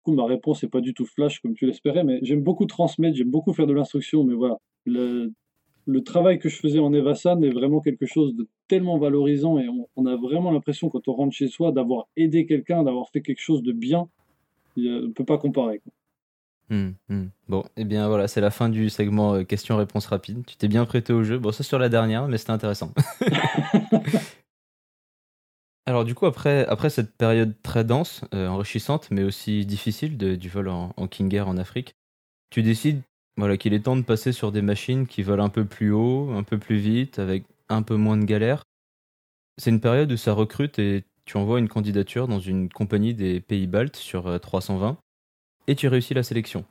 ma réponse n'est pas du tout flash comme tu l'espérais, mais j'aime beaucoup transmettre, j'aime beaucoup faire de l'instruction, mais voilà, le travail que je faisais en Evasan est vraiment quelque chose de tellement valorisant et on, a vraiment l'impression quand on rentre chez soi d'avoir aidé quelqu'un, d'avoir fait quelque chose de bien. on ne peut pas comparer. Mmh, mmh. Bon, et eh bien voilà, c'est la fin du segment euh, questions-réponses rapides. Tu t'es bien prêté au jeu. Bon, ça sur la dernière, mais c'était intéressant. Alors du coup, après, après cette période très dense, euh, enrichissante, mais aussi difficile de, du vol en, en King Air en Afrique, tu décides voilà, qu'il est temps de passer sur des machines qui volent un peu plus haut, un peu plus vite, avec un peu moins de galères. C'est une période où ça recrute et tu envoies une candidature dans une compagnie des pays baltes sur 320 euh, et tu réussis la sélection.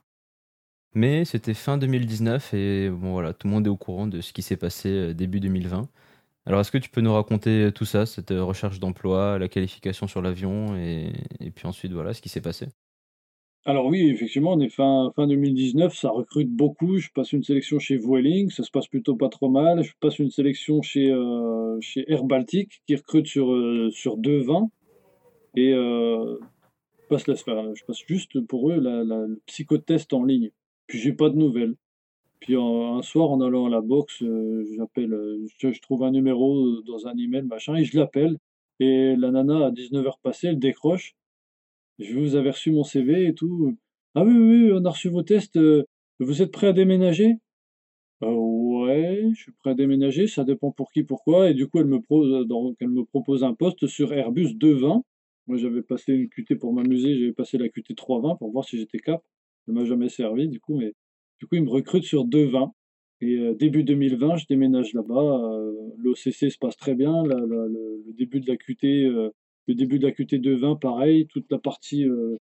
Mais c'était fin 2019 et bon voilà, tout le monde est au courant de ce qui s'est passé euh, début 2020. Alors est-ce que tu peux nous raconter tout ça, cette euh, recherche d'emploi, la qualification sur l'avion et, et puis ensuite voilà ce qui s'est passé? Alors oui, effectivement, on est fin, fin 2019, ça recrute beaucoup. Je passe une sélection chez Vueling, ça se passe plutôt pas trop mal. Je passe une sélection chez, euh, chez Air Baltic, qui recrute sur, euh, sur deux vins. Et euh, je, passe je passe juste pour eux la, la, le psychotest en ligne. Puis j'ai pas de nouvelles. Puis un soir, en allant à la boxe, j'appelle, je, trouve un numéro dans un email, machin, et je l'appelle. Et la nana, à 19h passées, elle décroche. Je vous avais reçu mon CV et tout. Ah oui, oui, on a reçu vos tests. Euh, vous êtes prêt à déménager? Euh, Ouais, je suis prêt à déménager. Ça dépend pour qui, pourquoi. Et du coup, elle me, me propose un poste sur Airbus 220. Moi, j'avais passé une QT pour m'amuser. J'avais passé la QT 320 pour voir si j'étais cap. Elle m'a jamais servi, du coup. Mais il me recrute sur 220. Et euh, début 2020, je déménage là-bas. L'OCC se passe très bien. le, début de la QT le début de la QT220, pareil, toute la partie euh,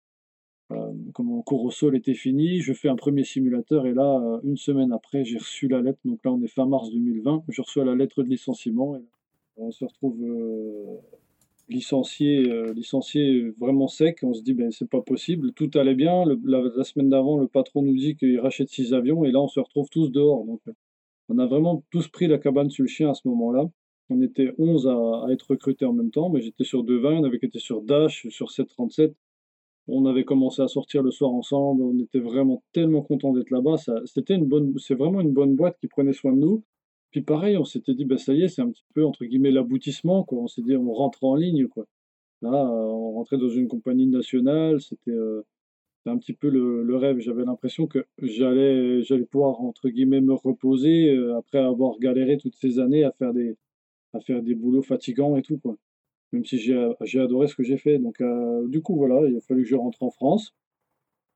euh, comment cours au sol était finie. Je fais un premier simulateur et là, euh, une semaine après, j'ai reçu la lettre. Donc là, on est fin mars 2020. Je reçois la lettre de licenciement. On se retrouve licencié, licencié vraiment sec. On se dit, ben, c'est pas possible. Tout allait bien. la, semaine d'avant, le patron nous dit qu'il rachète six avions et là, on se retrouve tous dehors. Donc, on a vraiment tous pris la cabane sur le chien à ce moment-là. On était 11 à, être recrutés en même temps, mais j'étais sur 220, on avait été sur Dash, sur 737. On avait commencé à sortir le soir ensemble, on était vraiment tellement contents d'être là-bas. C'était une bonne, c'est vraiment une bonne boîte qui prenait soin de nous. Puis pareil, on s'était dit, bah ça y est, c'est un petit peu entre guillemets l'aboutissement. On s'est dit, on rentre en ligne, quoi. Là, on rentrait dans une compagnie nationale, c'était euh, un petit peu le, rêve. J'avais l'impression que j'allais, j'allais pouvoir entre guillemets me reposer euh, après avoir galéré toutes ces années à faire des, à faire des boulots fatigants et tout, quoi. Même si j'ai adoré ce que j'ai fait. Donc, euh, du coup, voilà, il a fallu que je rentre en France.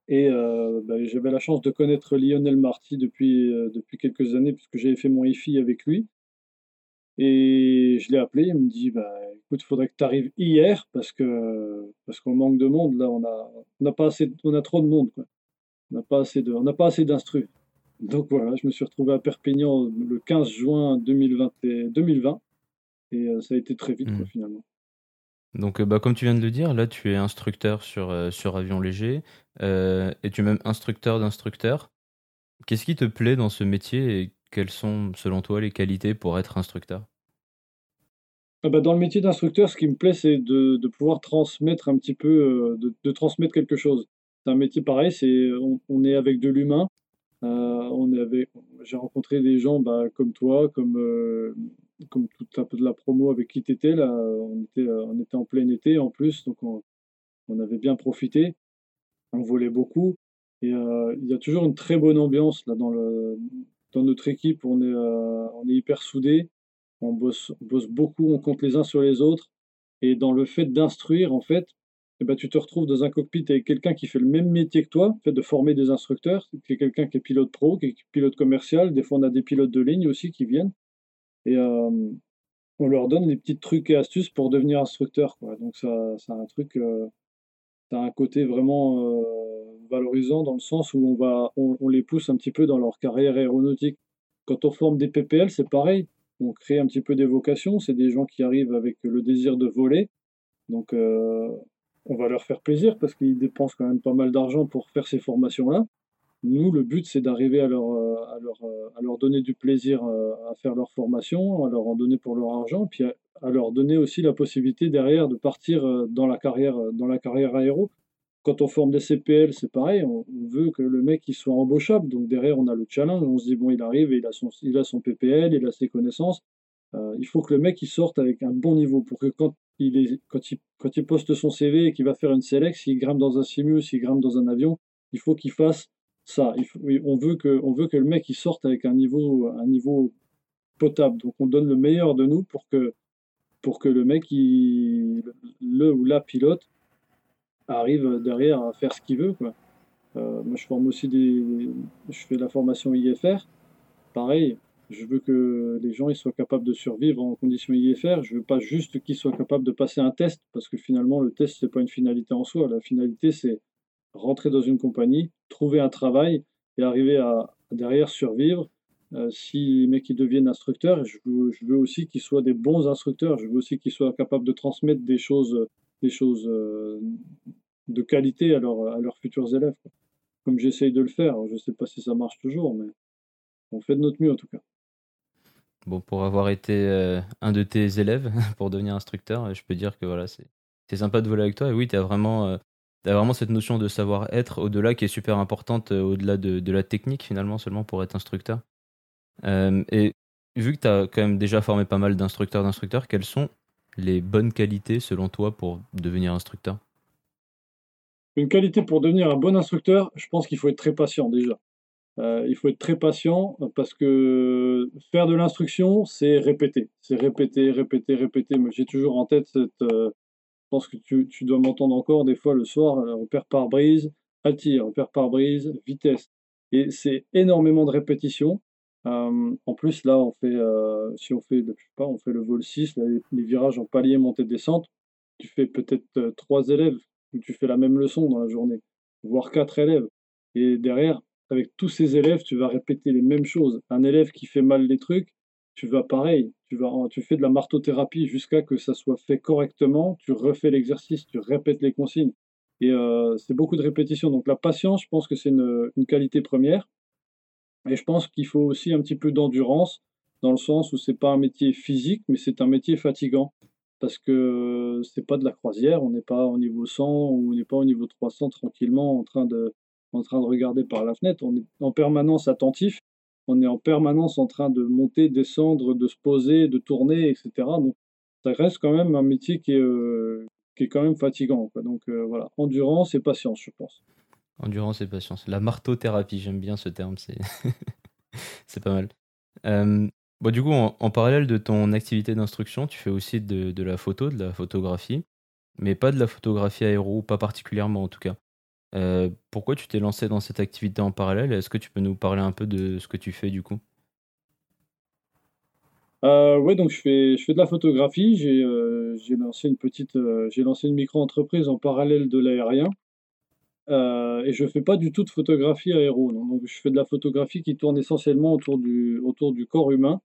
Et euh, bah, j'avais la chance de connaître Lionel Marty depuis, euh, depuis quelques années, puisque j'avais fait mon IFI avec lui. Et je l'ai appelé, il me dit bah, écoute, il faudrait que tu arrives hier, parce que parce qu'on manque de monde. Là, on a, on a, pas assez, on a trop de monde. Quoi. On n'a pas assez de, d'instru. Donc voilà, je me suis retrouvé à Perpignan le 15 juin 2020. 2020 et euh, ça a été très vite, mmh. finalement. Donc, euh, bah, comme tu viens de le dire, là, tu es instructeur sur, euh, sur avion léger et tu es même instructeur d'instructeur. Qu'est-ce qui te plaît dans ce métier et quelles sont, selon toi, les qualités pour être instructeur? Ah bah, Dans le métier d'instructeur, ce qui me plaît, c'est de, de, pouvoir transmettre un petit peu, de, de transmettre quelque chose. C'est un métier pareil, c'est on, est avec de l'humain. on est avec, j'ai rencontré des gens bah, comme toi, comme comme tout un peu de la promo avec qui t'étais là, on était, euh, on était en plein été en plus, donc on, avait bien profité. On volait beaucoup et euh, il y a toujours une très bonne ambiance là dans le dans notre équipe. On est euh, on est hyper soudés, on bosse, bosse beaucoup, on compte les uns sur les autres et dans le fait d'instruire en fait. Eh ben, tu te retrouves dans un cockpit avec quelqu'un qui fait le même métier que toi, fait de former des instructeurs, qui est quelqu'un qui est pilote pro, qui est pilote commercial. Des fois, on a des pilotes de ligne aussi qui viennent et euh, on leur donne les petits trucs et astuces pour devenir instructeur. Quoi. Donc ça, c'est un truc, euh, ça a un côté vraiment euh, valorisant dans le sens où on va, on, les pousse un petit peu dans leur carrière aéronautique. Quand on forme des PPL, c'est pareil. on crée un petit peu des vocations. C'est des gens qui arrivent avec le désir de voler. Donc, euh, on va leur faire plaisir parce qu'ils dépensent quand même pas mal d'argent pour faire ces formations-là. Nous, le but, c'est d'arriver à leur, euh, à, leur, euh, à leur donner du plaisir à faire leur formation, à leur en donner pour leur argent, puis à, leur donner aussi la possibilité derrière de partir dans la carrière, dans la carrière aéro. Quand on forme des CPL, c'est pareil, on, veut que le mec il soit embauchable. Donc derrière, on a le challenge, on se dit, bon, il arrive il a son, il a son PPL, il a ses connaissances. Euh, il faut que le mec il sorte avec un bon niveau pour que quand il, est, quand il, quand il poste son CV et qu'il va faire une select, s'il grimpe dans un simu, s'il grimpe dans un avion, il faut qu'il fasse ça. on, veut que, on veut que le mec il sorte avec un niveau, un niveau potable. Donc on donne le meilleur de nous pour que, pour que le mec, il, le ou la pilote, arrive derrière à faire ce qu'il veut. Quoi. Euh, moi, je forme aussi des. Je fais la formation IFR. Pareil, je veux que les gens ils soient capables de survivre en conditions IFR. Je veux pas juste qu'ils soient capables de passer un test, parce que finalement, le test, c'est pas une finalité en soi. La finalité, c'est rentrer dans une compagnie, trouver un travail et arriver à derrière survivre. Euh, si les mecs ils deviennent instructeurs, je veux, aussi qu'ils soient des bons instructeurs. Je veux aussi qu'ils soient capables de transmettre des choses des choses euh, de qualité à, à leurs futurs élèves. Comme j'essaye de le faire. Je ne sais pas si ça marche toujours, mais on fait de notre mieux en tout cas. Bon, pour avoir été euh, un de tes élèves pour devenir instructeur, je peux dire que voilà, c'est sympa de voler avec toi. Et oui, tu as vraiment, euh, vraiment cette notion de savoir-être au-delà qui est super importante, au-delà de, la technique finalement, seulement pour être instructeur. et vu que tu as quand même déjà formé pas mal d'instructeurs d'instructeurs, quels sont les bonnes qualités selon toi pour devenir instructeur? Une qualité pour devenir un bon instructeur, je pense qu'il faut être très patient déjà. Euh, il faut être très patient parce que faire de l'instruction, c'est répéter. C'est répéter, répéter, répéter. J'ai toujours en tête cette. Euh, je pense que tu, dois m'entendre encore des fois le soir, euh, repère par brise, attire, repère par brise, vitesse. Et c'est énormément de répétitions. Euh, en plus, là, on fait, euh, si on fait, on fait le vol 6, les, virages en palier, montée, descente, tu fais peut-être trois élèves, ou tu fais la même leçon dans la journée, voire quatre élèves. Et derrière, avec tous ces élèves, tu vas répéter les mêmes choses. Un élève qui fait mal les trucs, tu vas pareil, tu, vas, tu fais de la martothérapie jusqu'à que ça soit fait correctement, tu refais l'exercice, tu répètes les consignes. Et c'est beaucoup de répétitions. Donc la patience, je pense que c'est une qualité première. Et je pense qu'il faut aussi un petit peu d'endurance, dans le sens où c'est pas un métier physique, mais c'est un métier fatigant. Parce que c'est pas de la croisière, on n'est pas au niveau 100 ou on n'est pas au niveau 300 tranquillement en train de regarder par la fenêtre. On est en permanence attentif, on est en permanence en train de monter, descendre, de se poser, de tourner, etc. Donc ça reste quand même un métier qui est, euh, quand même fatigant. Donc euh, voilà, endurance et patience, je pense. Endurance et patience. La martothérapie, j'aime bien ce terme, c'est, pas mal. Bon, du coup, en, parallèle de ton activité d'instruction, tu fais aussi de, de, la photo, de la photographie, mais pas de la photographie aéro, pas particulièrement en tout cas. Euh, pourquoi tu t'es lancé dans cette activité en parallèle? Est-ce que tu peux nous parler un peu de ce que tu fais du coup? Euh, Oui, donc je fais, je fais de la photographie. J'ai, j'ai lancé une petite, j'ai lancé une micro-entreprise en parallèle de l'aérien. Euh, et je fais pas du tout de photographie aéro. Donc je fais de la photographie qui tourne essentiellement autour du, autour du corps humain.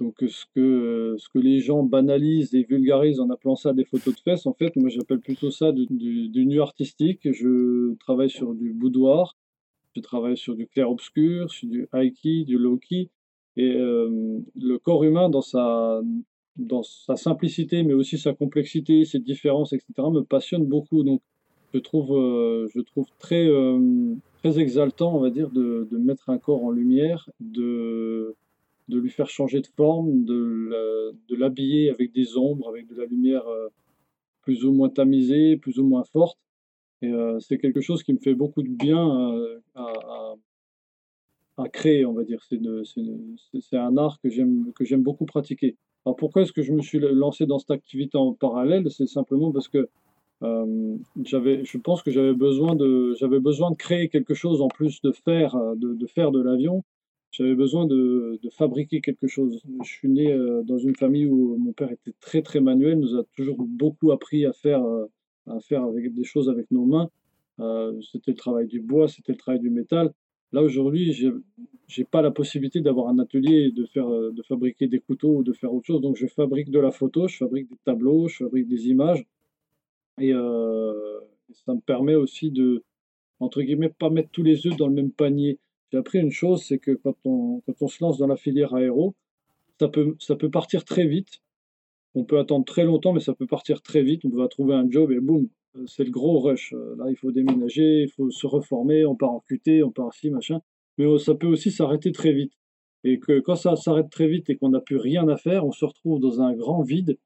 Donc ce que, ce que les gens banalisent et vulgarisent en appelant ça des photos de fesses, en fait, moi j'appelle plutôt ça du, nu artistique. Je travaille sur du boudoir, je travaille sur du clair-obscur, sur du high-key, du low-key. Et euh, le corps humain, dans sa, dans sa simplicité, mais aussi sa complexité, ses différences, etc., me passionne beaucoup. Donc je trouve, euh, je trouve très, euh, très exaltant, on va dire, de, de, mettre un corps en lumière, de, de lui faire changer de forme, de l'habiller avec des ombres, avec de la lumière euh, plus ou moins tamisée, plus ou moins forte. Et c'est quelque chose qui me fait beaucoup de bien à, à, créer, on va dire. C'est un art que j'aime beaucoup pratiquer. Alors pourquoi est-ce que je me suis lancé dans cette activité en parallèle? C'est simplement parce que euh, je pense que j'avais besoin de, besoin de créer quelque chose en plus de faire, euh, de, de faire de l'avion. J'avais besoin de, de, fabriquer quelque chose. Je suis né euh, dans une famille où mon père était très très manuel, nous a toujours beaucoup appris à faire, à faire avec des choses avec nos mains. c'était le travail du bois, c'était le travail du métal. Là, aujourd'hui, j'ai j'ai pas la possibilité d'avoir un atelier de faire, euh, de fabriquer des couteaux ou de faire autre chose. Donc, je fabrique de la photo, je fabrique des tableaux, je fabrique des images. Et euh, ça me permet aussi de, entre guillemets, pas mettre tous les œufs dans le même panier. J'ai appris une chose, c'est que quand on, se lance dans la filière aéro, ça peut, partir très vite. On peut attendre très longtemps, mais ça peut partir très vite. On va trouver un job et boum, c'est le gros rush. Là, il faut déménager, il faut se reformer, on part en QT, on part ici, machin mais oh, ça peut aussi s'arrêter très vite. Et que quand ça s'arrête très vite et qu'on n'a plus rien à faire, on se retrouve dans un grand vide,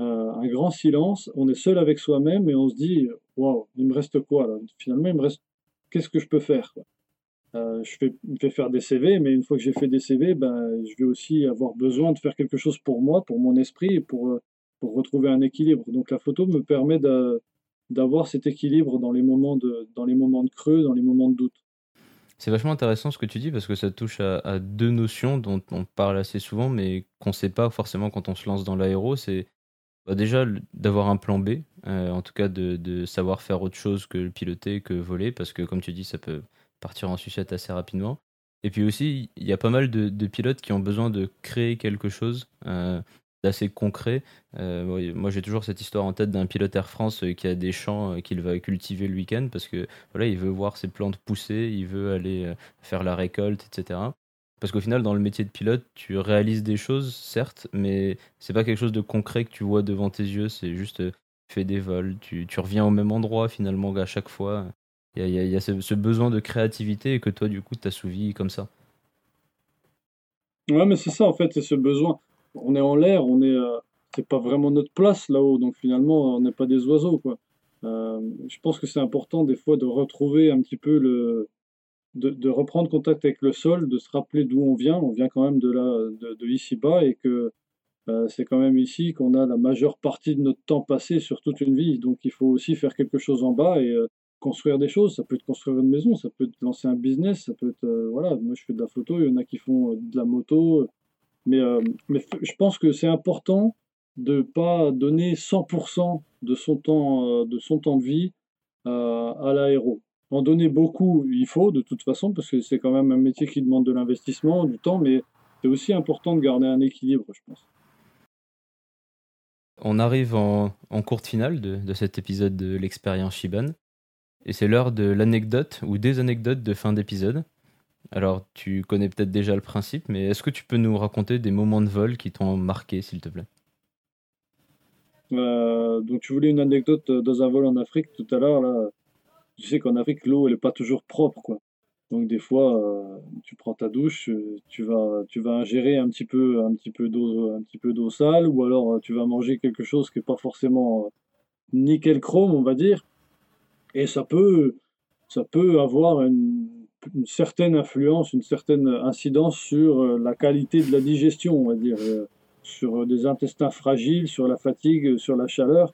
euh, un grand silence, on est seul avec soi-même et on se dit Waouh, il me reste quoi là? Finalement, il me reste qu'est-ce que je peux faire euh, je, fais, faire des CV, mais une fois que j'ai fait des CV, ben, je vais aussi avoir besoin de faire quelque chose pour moi, pour mon esprit pour, euh, pour retrouver un équilibre. Donc la photo me permet d'avoir cet équilibre dans les, moments de, dans les moments de creux, dans les moments de doute. C'est vachement intéressant ce que tu dis parce que ça touche à, deux notions dont on parle assez souvent mais qu'on ne sait pas forcément quand on se lance dans l'aéro. C'est bah, déjà d'avoir un plan B, euh, en tout cas de, savoir faire autre chose que piloter, que voler parce que comme tu dis, ça peut partir en sucette assez rapidement. Et puis aussi, il y a pas mal de, pilotes qui ont besoin de créer quelque chose. Euh, assez concret. Euh, moi, j'ai toujours cette histoire en tête d'un pilote Air France euh, qui a des champs qu'il va cultiver le week-end parce que voilà, il veut voir ses plantes pousser, il veut aller faire la récolte, etc. Parce qu'au final, dans le métier de pilote, tu réalises des choses, certes, mais c'est pas quelque chose de concret que tu vois devant tes yeux. C'est juste, tu fais des vols, tu, tu, reviens au même endroit finalement à chaque fois. Il y a, ce, besoin de créativité et que toi, du coup, tu souvi comme ça. Ouais, mais c'est ça en fait, c'est ce besoin on est en l'air, on est, euh, c'est pas vraiment notre place là-haut, donc finalement on n'est pas des oiseaux quoi. Euh, je pense que c'est important des fois de retrouver un petit peu le, de, reprendre contact avec le sol, de se rappeler d'où on vient. On vient quand même de là, de, ici bas et que euh, c'est quand même ici qu'on a la majeure partie de notre temps passé sur toute une vie. Donc il faut aussi faire quelque chose en bas et construire des choses. Ça peut être construire une maison, ça peut être lancer un business, ça peut être voilà. Moi je fais de la photo, il y en a qui font de la moto, mais, euh, mais je pense que c'est important de ne pas donner 100% de son temps, euh, de, son temps de vie euh, à l'aéro. En donner beaucoup, il faut de toute façon, parce que c'est quand même un métier qui demande de l'investissement, du temps, mais c'est aussi important de garder un équilibre, je pense. On arrive en, courte finale de, de, cet épisode de l'expérience Shiban. Et c'est l'heure de l'anecdote ou des anecdotes de fin d'épisode. Alors, tu connais peut-être déjà le principe, mais est-ce que tu peux nous raconter des moments de vol qui t'ont marqué, s'il te plaît? Euh, Donc, tu voulais une anecdote dans un vol en Afrique tout à l'heure. Tu sais qu'en Afrique, l'eau, elle n'est pas toujours propre, quoi. Donc, des fois, euh, tu prends ta douche, tu vas, tu vas ingérer un petit peu, un petit peu d'eau, un petit peu d'eau sale, ou alors tu vas manger quelque chose qui n'est pas forcément nickel chrome, on va dire. Et ça peut, ça peut avoir une une certaine influence, une certaine incidence sur euh, la qualité de la digestion, on va dire, euh, sur des intestins fragiles, sur la fatigue, sur la chaleur.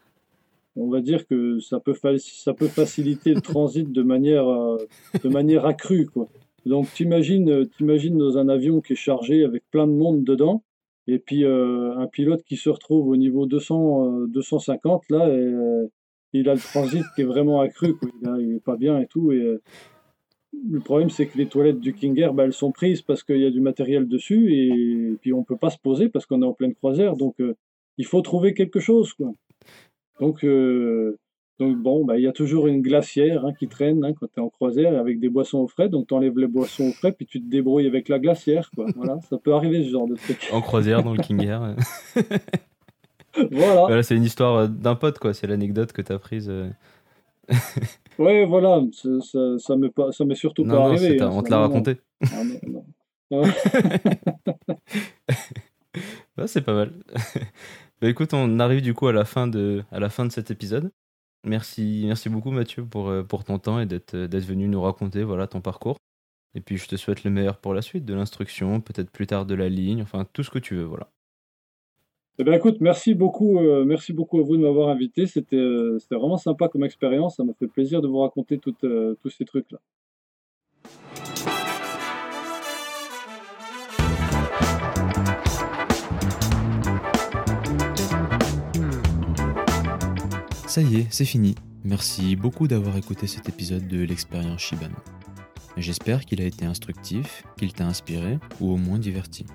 On va dire que ça peut, ça peut faciliter le transit de manière, euh, de manière accrue. Quoi. Donc t'imagines, t'imagines dans un avion qui est chargé avec plein de monde dedans, et puis un pilote qui se retrouve au niveau 200, 250, là, et, il a le transit qui est vraiment accru, quoi. Il, n'est est pas bien et tout, et le problème, c'est que les toilettes du King Air, bah, elles sont prises parce qu'il y a du matériel dessus et, puis on peut pas se poser parce qu'on est en pleine croisière. Donc, euh, il faut trouver quelque chose. Quoi. Donc, euh, donc bon, bah, il y a toujours une glacière hein, qui traîne hein, quand tu es en croisière avec des boissons au frais. Donc, tu enlèves les boissons au frais puis tu te débrouilles avec la glacière. Quoi. Voilà, ça peut arriver ce genre de truc. En croisière dans le King Air. voilà. voilà c'est une histoire d'un pote, quoi. C'est l'anecdote que tu as prise. Euh, Ouais, voilà, ça, ça, m'est pas, ça m'est surtout pas arrivé. Hein, on te l'a raconté. Ah, c'est pas mal. bah, écoute, on arrive du coup à la fin de, à la fin de cet épisode. Merci, merci beaucoup Mathieu pour, euh, pour ton temps et d'être, d'être venu nous raconter voilà, ton parcours. Et puis je te souhaite le meilleur pour la suite, de l'instruction, peut-être plus tard de la ligne, enfin tout ce que tu veux, voilà. Eh bien, écoute, merci beaucoup, euh, merci beaucoup à vous de m'avoir invité. C'était euh, c'était vraiment sympa comme expérience. Ça m'a fait plaisir de vous raconter euh, tous ces trucs-là. Ça y est, c'est fini. Merci beaucoup d'avoir écouté cet épisode de l'expérience Shiban. J'espère qu'il a été instructif, qu'il t'a inspiré ou au moins diverti.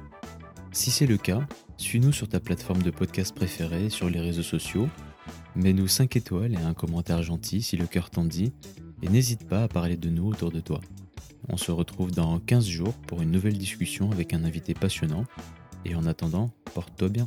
Si c'est le cas, suis-nous sur ta plateforme de podcast préférée, sur les réseaux sociaux. Mets-nous 5 étoiles et un commentaire gentil si le cœur t'en dit, et n'hésite pas à parler de nous autour de toi. On se retrouve dans 15 jours pour une nouvelle discussion avec un invité passionnant, et en attendant, porte-toi bien.